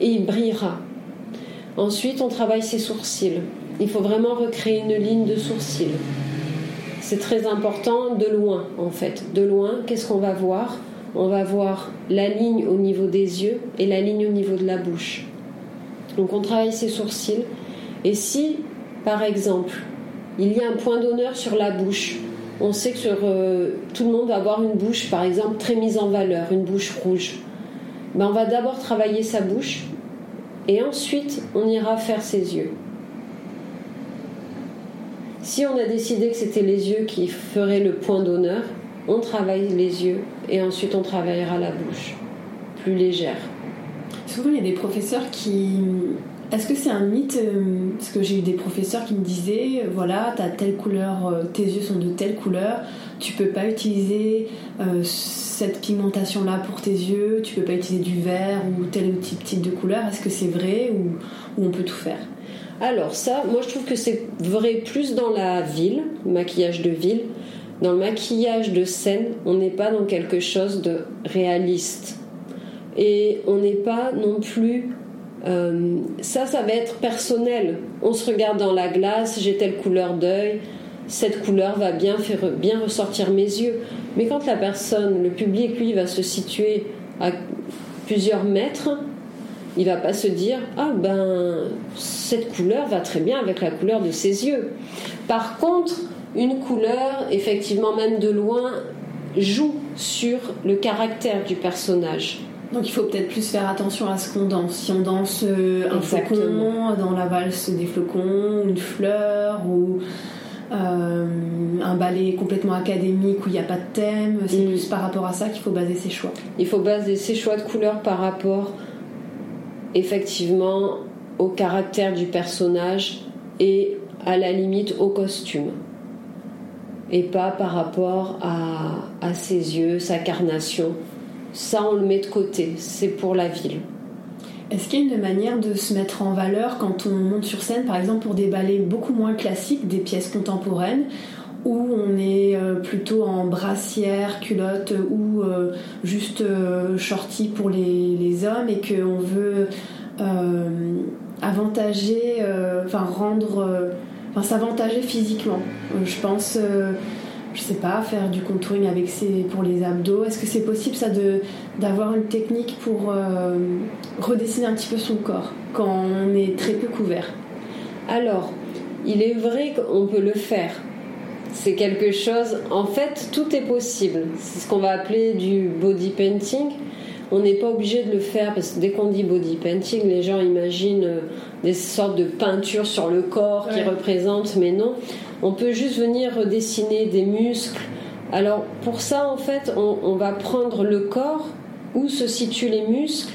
Et il brillera. Ensuite, on travaille ses sourcils. Il faut vraiment recréer une ligne de sourcils c'est très important de loin en fait. De loin, qu'est-ce qu'on va voir? On va voir la ligne au niveau des yeux et la ligne au niveau de la bouche. Donc on travaille ses sourcils. Et si, par exemple, il y a un point d'honneur sur la bouche, on sait que sur, euh, tout le monde va avoir une bouche, par exemple, très mise en valeur, une bouche rouge. Ben, on va d'abord travailler sa bouche et ensuite on ira faire ses yeux. Si on a décidé que c'était les yeux qui feraient le point d'honneur, on travaille les yeux et ensuite on travaillera la bouche, plus légère. Souvent, il y a des professeurs qui. Est-ce que c'est un mythe euh, Parce que j'ai eu des professeurs qui me disaient voilà, as telle couleur, euh, tes yeux sont de telle couleur, tu peux pas utiliser euh, cette pigmentation-là pour tes yeux, tu peux pas utiliser du vert ou tel type, type de couleur. Est-ce que c'est vrai ou on peut tout faire? Alors ça, moi je trouve que c'est vrai plus dans la ville, maquillage de ville. Dans le maquillage de scène, on n'est pas dans quelque chose de réaliste. Et on n'est pas non plus... Euh, ça, ça va être personnel. On se regarde dans la glace, j'ai telle couleur d'œil, cette couleur va bien faire bien ressortir mes yeux. Mais quand la personne, le public, lui, va se situer à plusieurs mètres, il va pas se dire ah ben cette couleur va très bien avec la couleur de ses yeux. Par contre, une couleur, effectivement même de loin, joue sur le caractère du personnage. Donc il faut peut-être plus faire attention à ce qu'on danse. Si on danse euh, un flocon dans la valse des flocons, une fleur ou euh, un ballet complètement académique où il n'y a pas de thème, c'est mm. plus par rapport à ça qu'il faut baser ses choix. Il faut baser ses choix de couleurs par rapport effectivement au caractère du personnage et à la limite au costume et pas par rapport à, ses yeux, sa carnation. Ça, on le met de côté, c'est pour la ville. Est-ce qu'il y a une manière de se mettre en valeur quand on monte sur scène, par exemple pour des ballets beaucoup moins classiques, des pièces contemporaines, où on est euh, plutôt en brassière, culotte ou euh, juste euh, shorty pour les, les hommes et qu'on veut avantager, enfin rendre, enfin s'avantager physiquement? je pense je sais pas, faire du contouring avec ses, pour les abdos. Est-ce que c'est possible ça de d'avoir une technique pour euh, redessiner un petit peu son corps quand on est très peu couvert? Alors, il est vrai qu'on peut le faire. C'est quelque chose. En fait, tout est possible. C'est ce qu'on va appeler du body painting. On n'est pas obligé de le faire parce que dès qu'on dit body painting, les gens imaginent euh, des sortes de peintures sur le corps qui représentent, mais non. On peut juste venir dessiner des muscles. Alors pour ça, en fait, on, va prendre le corps où se situent les muscles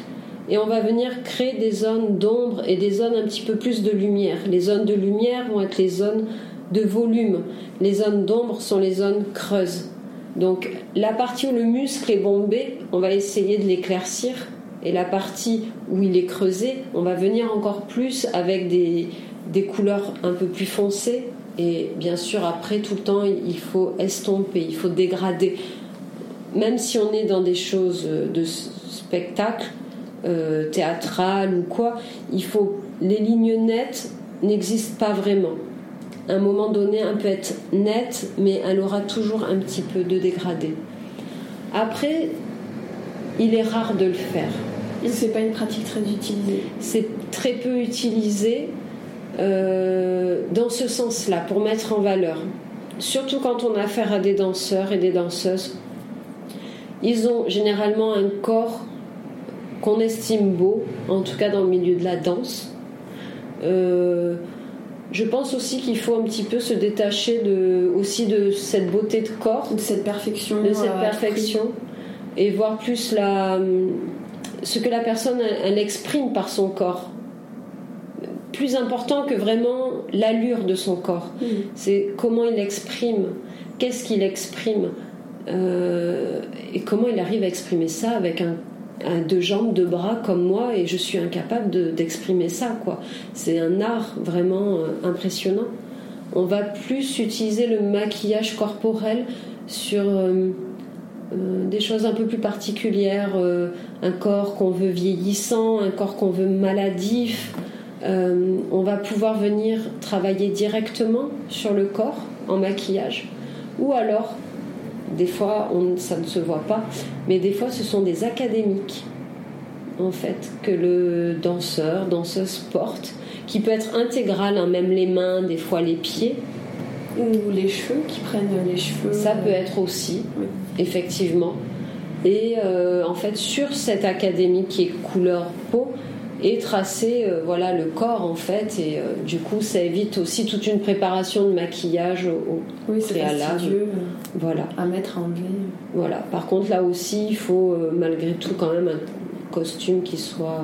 et on va venir créer des zones d'ombre et des zones un petit peu plus de lumière. Les zones de lumière vont être les zones de volume. Les zones d'ombre sont les zones creuses. Donc la partie où le muscle est bombé, on va essayer de l'éclaircir. Et la partie où il est creusé, on va venir encore plus avec des, des couleurs un peu plus foncées et bien sûr, après, tout le temps, il faut estomper, il faut dégrader. Même si on est dans des choses de spectacle, euh, théâtral ou quoi, il faut les lignes nettes n'existent pas vraiment. À un moment donné, elle peut être nette, mais elle aura toujours un petit peu de dégradé. Après, il est rare de le faire. C'est pas une pratique très utilisée. C'est très peu utilisé. Euh, dans ce sens-là, pour mettre en valeur. Surtout quand on a affaire à des danseurs et des danseuses. Ils ont généralement un corps qu'on estime beau, en tout cas dans le milieu de la danse. Euh, je pense aussi qu'il faut un petit peu se détacher de, aussi de cette beauté de corps, de cette perfection, de cette perfection, et voir plus la, ce que la personne elle exprime par son corps plus important que vraiment l'allure de son corps. Mm. C'est comment il exprime, qu'est-ce qu'il exprime, euh, et comment il arrive à exprimer ça avec un, deux jambes, deux bras comme moi, et je suis incapable d'exprimer ça. quoi. C'est un art vraiment euh, impressionnant. On va plus utiliser le maquillage corporel sur euh, des choses un peu plus particulières, un corps qu'on veut vieillissant, un corps qu'on veut maladif. Euh, on va pouvoir venir travailler directement sur le corps en maquillage. Ou alors, des fois, ça ne se voit pas, mais des fois, ce sont des académiques, en fait, que le danseur, danseuse porte, qui peut être intégral, hein, même les mains, des fois les pieds. Ou les cheveux, qui prennent les cheveux. Ça peut être aussi, effectivement. Et euh, en fait, sur cette académie qui est couleur peau, et tracer euh, voilà le corps en fait et euh, du coup ça évite aussi toute une préparation de maquillage au, oui, préalable. voilà. à mettre à enlever voilà. Par contre là aussi il faut euh, malgré tout quand même un costume qui soit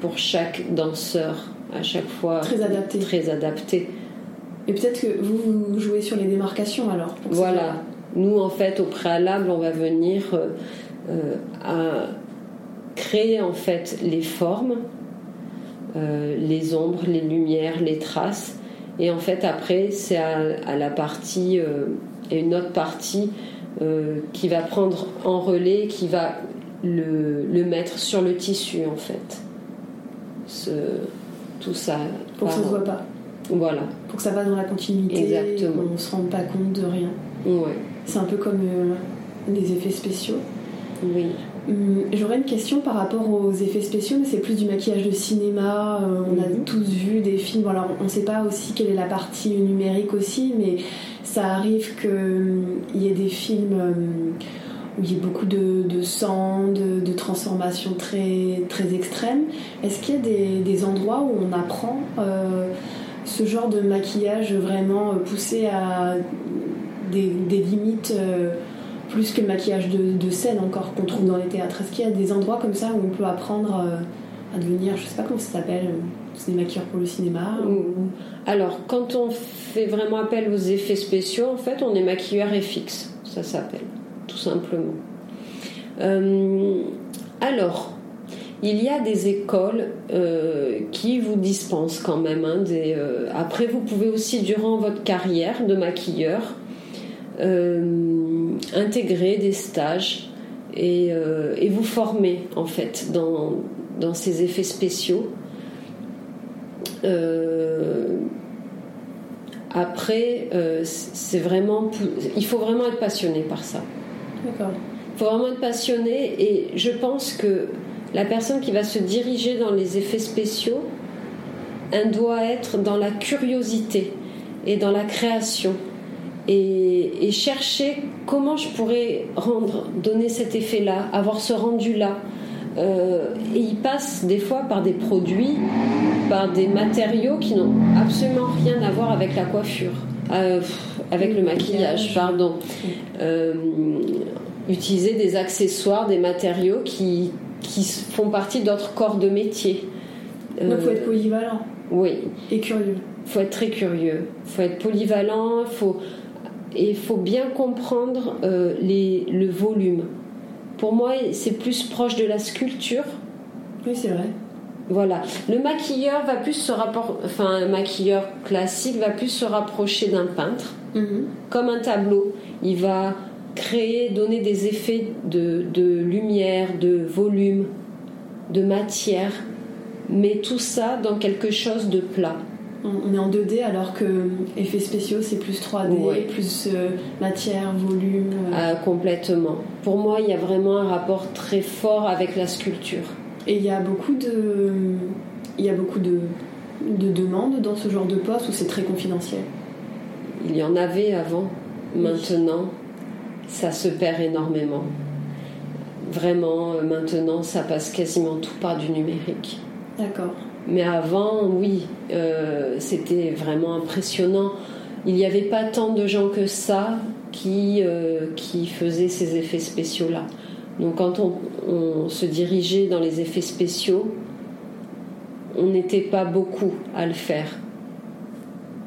pour chaque danseur à chaque fois très adapté. très adapté. Et peut-être que vous, vous jouez sur les démarcations alors voilà. nous en fait au préalable on va venir à créer en fait les formes, euh, les ombres, les lumières, les traces. Et en fait, après, c'est à, la partie euh, et une autre partie euh, qui va prendre en relais, qui va le, mettre sur le tissu en fait. Ce, tout ça. Pour que ça ne se voit pas. Voilà. Pour que ça va dans la continuité. Exactement. On ne se rende pas compte de rien. Ouais. C'est un peu comme les effets spéciaux. Oui. Hum, j'aurais une question par rapport aux effets spéciaux, mais c'est plus du maquillage de cinéma. Euh, on a mhm. tous vu des films. alors, on ne sait pas aussi quelle est la partie numérique aussi, mais ça arrive qu'il hum, y ait des films hum, où il y a beaucoup de, sang, de, de transformations très, très extrêmes. Est-ce qu'il y a des, endroits où on apprend euh, ce genre de maquillage vraiment poussé à des, limites euh, plus que le maquillage de, scène encore qu'on trouve dans les théâtres Est-ce qu'il y a des endroits comme ça où on peut apprendre euh, à devenir, je sais pas comment ça s'appelle, euh, des maquilleurs pour le cinéma Alors, quand on fait vraiment appel aux effets spéciaux, en fait, on est maquilleur FX, ça s'appelle, tout simplement. Euh, alors, il y a des écoles qui vous dispensent quand même. Hein, après, vous pouvez aussi, durant votre carrière de maquilleur, intégrer des stages et, euh, et, vous former en fait dans, dans ces effets spéciaux. Euh, après, euh, c'est vraiment, il faut vraiment être passionné par ça. D'accord. Il faut vraiment être passionné et je pense que la personne qui va se diriger dans les effets spéciaux, elle doit être dans la curiosité et dans la création et, chercher comment je pourrais rendre, donner cet effet-là, avoir ce rendu-là. Euh, et il passe des fois par des produits, par des matériaux qui n'ont absolument rien à voir avec la coiffure, euh, avec le maquillage, pardon. Euh, utiliser des accessoires, des matériaux qui, qui font partie d'autres corps de métier. Donc il faut être polyvalent. Oui. Et curieux. Il faut être très curieux. Il faut être polyvalent. Faut, et il faut bien comprendre euh, les, le volume. Pour moi, c'est plus proche de la sculpture. Oui, c'est vrai. Voilà. Le maquilleur va plus se rapprocher, enfin, un maquilleur classique va plus se rapprocher d'un peintre, mhm. comme un tableau. Il va créer, donner des effets de, de lumière, de volume, de matière, mais tout ça dans quelque chose de plat on est en 2D alors que effets spéciaux c'est plus 3D, plus euh, matière, volume. Euh. Ah, complètement. Pour moi, il y a vraiment un rapport très fort avec la sculpture. Et il y a beaucoup de, il y a beaucoup de, de demandes dans ce genre de poste où c'est très confidentiel? Il y en avait avant. Maintenant, ça se perd énormément. Vraiment, euh, maintenant, ça passe quasiment tout par du numérique. D'accord. Mais avant, oui, euh, c'était vraiment impressionnant. Il n'y avait pas tant de gens que ça qui, euh, qui faisaient ces effets spéciaux-là. Donc quand on, se dirigeait dans les effets spéciaux, on n'était pas beaucoup à le faire.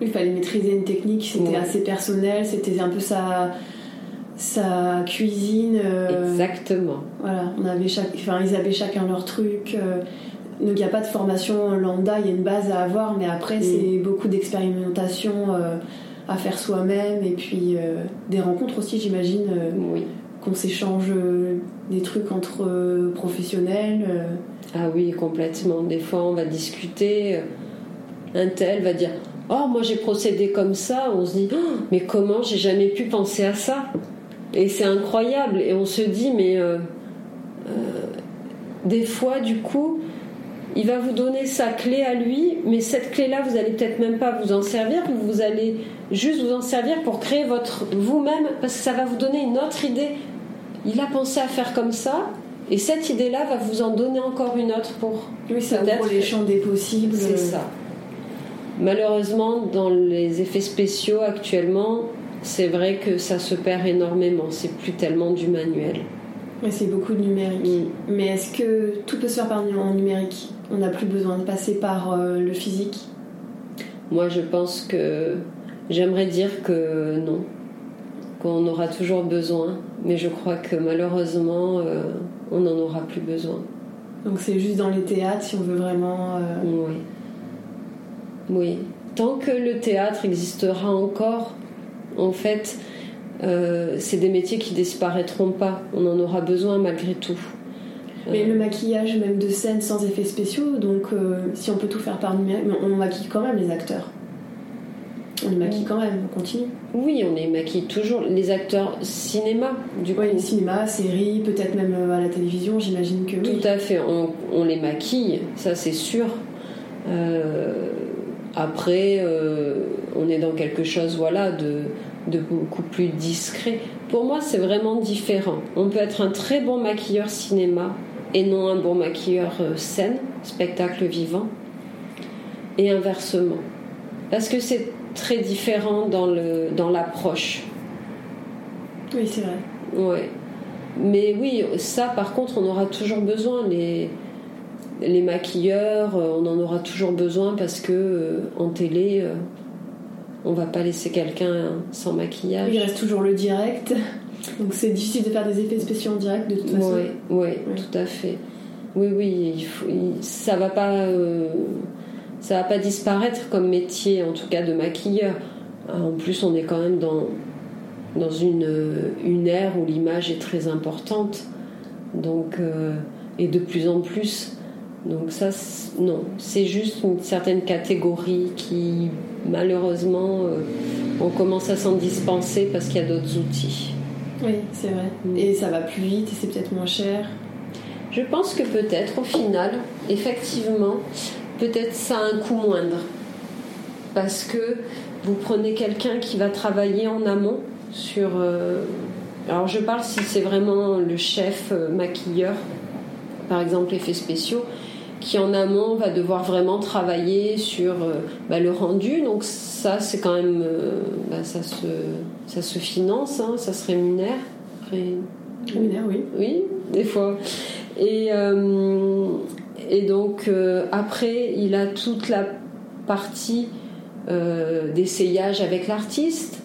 Il fallait maîtriser une technique, c'était assez personnel, c'était un peu sa, sa cuisine. Euh, Exactement. Voilà, on avait chaque, enfin, ils avaient chacun leur truc. Donc il n'y a pas de formation lambda, il y a une base à avoir, mais après mm. c'est beaucoup d'expérimentation euh, à faire soi-même et puis euh, des rencontres aussi, j'imagine, euh, oui. qu'on s'échange des trucs entre professionnels. Ah oui, complètement. Des fois on va discuter, un tel va dire Oh, moi j'ai procédé comme ça. On se dit oh, Mais comment j'ai jamais pu penser à ça? Et c'est incroyable. Et on se dit Mais des fois, du coup, il va vous donner sa clé à lui, mais cette clé-là, vous allez peut-être même pas vous en servir, vous allez juste vous en servir pour créer votre vous-même, parce que ça va vous donner une autre idée. Il a pensé à faire comme ça, et cette idée-là va vous en donner encore une autre pour. Oui, ça ouvre les champs des possibles. C'est ça. Malheureusement, dans les effets spéciaux actuellement, c'est vrai que ça se perd énormément. C'est plus tellement du manuel. Mais c'est beaucoup de numérique. Mm. Mais est-ce que tout peut se faire par en numérique? On n'a plus besoin de passer par euh, le physique? Moi, je pense que j'aimerais dire que non, qu'on aura toujours besoin, mais je crois que malheureusement, euh, on n'en aura plus besoin. Donc c'est juste dans les théâtres si on veut vraiment. Euh, oui. Oui. Tant que le théâtre existera encore, en fait, euh, c'est des métiers qui disparaîtront pas. On en aura besoin malgré tout. Mais le maquillage, même de scène sans effets spéciaux, donc euh, si on peut tout faire par numérique, on maquille quand même les acteurs. On les maquille quand même, on continue. Oui, on les maquille toujours. Les acteurs cinéma, du coup. Oui, cinéma, série, peut-être même euh, à la télévision, j'imagine que oui. Tout à fait, on, les maquille, ça c'est sûr. après, on est dans quelque chose, voilà, de de beaucoup plus discret. Pour moi, c'est vraiment différent. On peut être un très bon maquilleur cinéma et non un bon maquilleur euh, scène, spectacle vivant, et inversement. Parce que c'est très différent dans, le, dans l'approche. Oui, c'est vrai. Ouais. Mais oui, ça, par contre, on aura toujours besoin. Les, les maquilleurs, euh, on en aura toujours besoin parce que euh, en télé, on va pas laisser quelqu'un sans maquillage. Il reste toujours le direct. Donc c'est difficile de faire des effets spéciaux en direct de toute façon. Oui, tout à fait. Oui, oui, il faut, ça va pas, euh, ça va pas disparaître comme métier, en tout cas de maquilleur. En plus, on est quand même dans dans une, une ère où l'image est très importante, donc euh, et de plus en plus Donc ça, non, c'est juste une certaine catégorie qui, malheureusement, euh, on commence à s'en dispenser parce qu'il y a d'autres outils. Oui, c'est vrai. Mm. Et ça va plus vite et c'est peut-être moins cher? Je pense que peut-être, au final, effectivement, peut-être ça a un coût moindre. Parce que vous prenez quelqu'un qui va travailler en amont sur... Euh, alors je parle si c'est vraiment le chef euh, maquilleur, par exemple effets spéciaux, qui en amont va devoir vraiment travailler sur euh, bah, le rendu. Donc ça, c'est quand même, euh, bah, ça, se, ça se finance, hein, ça se rémunère. Rémunère, oui. Oui, des fois. Et, euh, et donc après, il a toute la partie d'essayage avec l'artiste.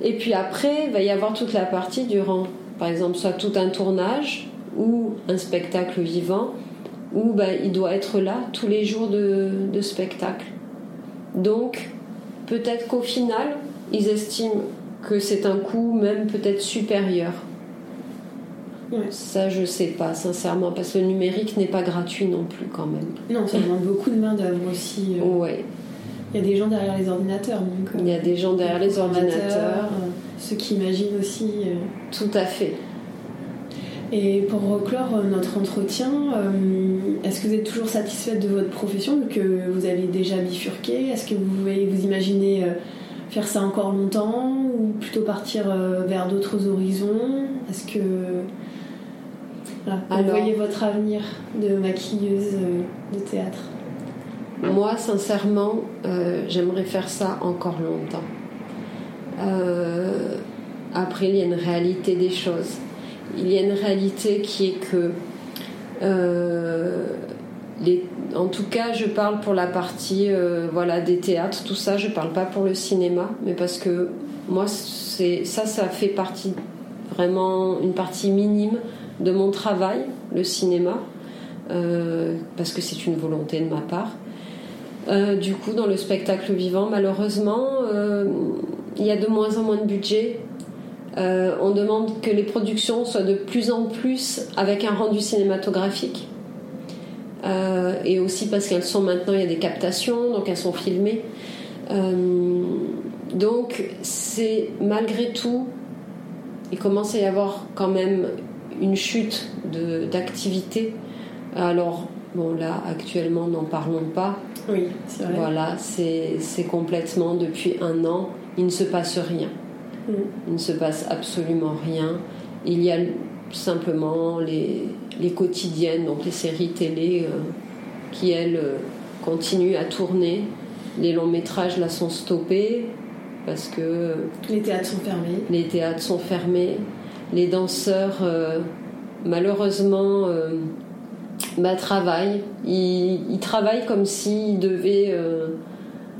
Et puis après, il va y avoir toute la partie durant, par exemple, soit tout un tournage ou un spectacle vivant où ben, il doit être là tous les jours de, spectacle. Donc, peut-être qu'au final, ils estiment que c'est un coût même peut-être supérieur. Ça, je sais pas, sincèrement, parce que le numérique n'est pas gratuit non plus, quand même. Non, ça demande beaucoup de main-d'œuvre aussi. Euh. Ouais. Il y a des gens derrière les ordinateurs. Donc, Il y a des gens derrière les ordinateurs. Euh, ceux qui imaginent aussi. Euh. Tout à fait. Et pour clore notre entretien, euh, est-ce que vous êtes toujours satisfaite de votre profession, vu que vous avez déjà bifurqué? Est-ce que vous pouvez vous imaginez euh, faire ça encore longtemps ou plutôt partir euh, vers d'autres horizons? Est-ce que vous voyez votre avenir de maquilleuse de théâtre? Moi, sincèrement, j'aimerais faire ça encore longtemps. après, il y a une réalité des choses il y a une réalité qui est que, euh, en tout cas, je parle pour la partie euh, voilà, des théâtres, tout ça, je parle pas pour le cinéma, mais parce que moi, ça, ça fait partie, vraiment une partie minime de mon travail, le cinéma, euh, parce que c'est une volonté de ma part. du coup, dans le spectacle vivant, malheureusement, il y a de moins en moins de budget euh, on demande que les productions soient de plus en plus avec un rendu cinématographique. Euh, et aussi parce qu'elles sont maintenant, il y a des captations, donc elles sont filmées. Euh, donc c'est malgré tout, il commence à y avoir quand même une chute d'activité. Alors, bon là, actuellement, n'en parlons pas. Oui, c'est vrai. Voilà, c'est complètement, depuis un an, il ne se passe rien. Il ne se passe absolument rien. Il y a simplement les, les quotidiennes, donc les séries télé euh, qui, elles, euh, continuent à tourner. Les longs métrages, là, sont stoppés parce que... Les théâtres sont fermés. Les théâtres sont fermés. Les danseurs, euh, malheureusement, bah, travaillent. Ils, ils, travaillent comme s'ils devaient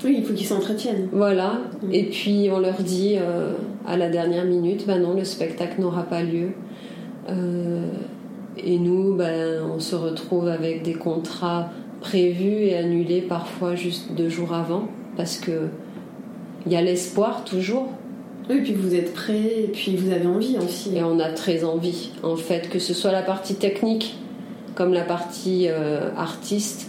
oui, il faut qu'ils s'entretiennent. Voilà. Mm. Et puis on leur dit euh, à la dernière minute, ben non, le spectacle n'aura pas lieu. Euh, et nous, ben, on se retrouve avec des contrats prévus et annulés parfois juste deux jours avant, parce que il y a l'espoir toujours. Oui, et puis vous êtes prêts, et puis vous avez envie aussi. Et on a très envie, en fait, que ce soit la partie technique comme la partie euh, artiste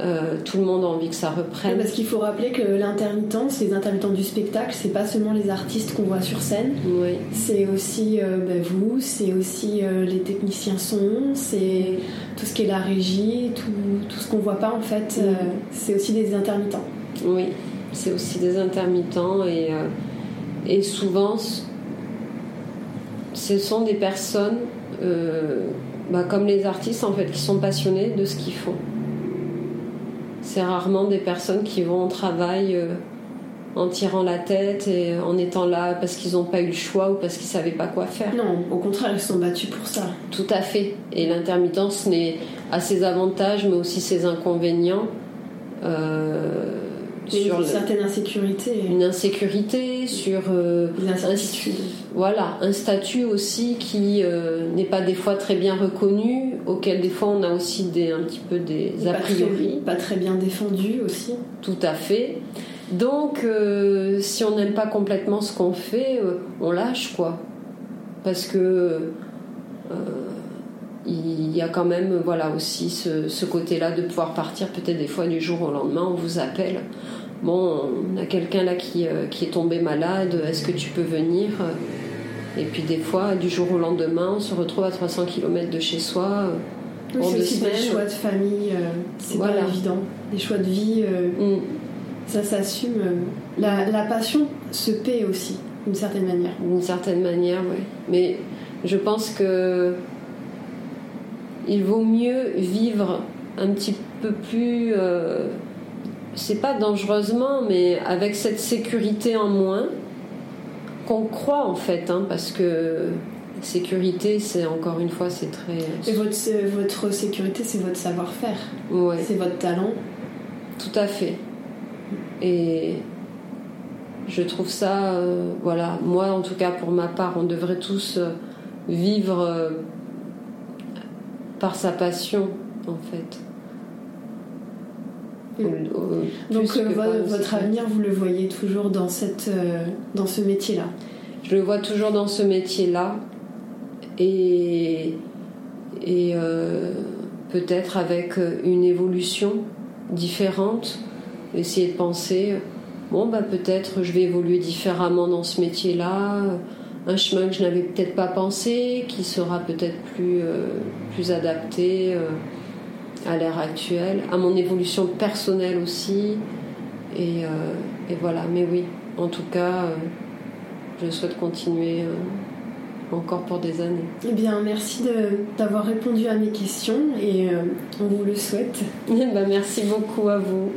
euh, tout le monde a envie que ça reprenne. parce qu'il faut rappeler que l'intermittence, les intermittents du spectacle, c'est pas seulement les artistes qu'on voit sur scène. Oui. C'est aussi euh, bah, vous, c'est aussi euh, les techniciens son, c'est tout ce qui est la régie, tout, tout ce qu'on voit pas en fait. c'est aussi des intermittents. Oui, c'est aussi des intermittents et, et souvent ce sont des personnes bah, comme les artistes en fait qui sont passionnés de ce qu'ils font c'est rarement des personnes qui vont au travail euh, en tirant la tête et en étant là parce qu'ils n'ont pas eu le choix ou parce qu'ils ne savaient pas quoi faire. Non, au contraire, ils sont battus pour ça. Tout à fait. Et l'intermittence n'est à ses avantages mais aussi ses inconvénients. Euh, sur une certaine insécurité. Une insécurité sur euh, un, voilà, un statut aussi qui euh, n'est pas des fois très bien reconnu, auquel des fois on a aussi des, un petit peu des a priori. pas très bien défendu aussi. Tout à fait. Donc, euh, si on n'aime pas complètement ce qu'on fait, on lâche quoi. Parce que il y a quand même voilà aussi ce, côté-là de pouvoir partir peut-être des fois du jour au lendemain, on vous appelle. Bon, on a quelqu'un là qui, euh, qui est tombé malade, est-ce que tu peux venir? Et puis des fois, du jour au lendemain, on se retrouve à 300 km de chez soi. Oui, c'est aussi des choix de famille, c'est pas évident. Des choix de vie, mm. ça s'assume. La, la passion se paie aussi, d'une certaine manière. D'une certaine manière, oui. Mais je pense que il vaut mieux vivre un petit peu plus, euh, c'est pas dangereusement, mais avec cette sécurité en moins qu'on croit en fait, hein, parce que sécurité, c'est encore une fois, c'est très. Et votre, votre sécurité, c'est votre savoir-faire. Ouais. C'est votre talent. Tout à fait. Et je trouve ça, euh, voilà, moi en tout cas pour ma part, on devrait tous euh, vivre par sa passion, en fait. Donc euh, votre avenir, vous le voyez toujours dans, cette, euh, dans ce métier-là Je le vois toujours dans ce métier-là. Et, et euh, peut-être avec une évolution différente. Essayer de penser, bon, bah, peut-être je vais évoluer différemment dans ce métier-là un chemin que je n'avais peut-être pas pensé, qui sera peut-être plus, euh, plus adapté euh, à l'ère actuelle, à mon évolution personnelle aussi. Et, euh, et, voilà, mais oui, en tout cas, je souhaite continuer encore pour des années. Eh bien, merci d'avoir répondu à mes questions et on vous le souhaite. bah, merci beaucoup à vous.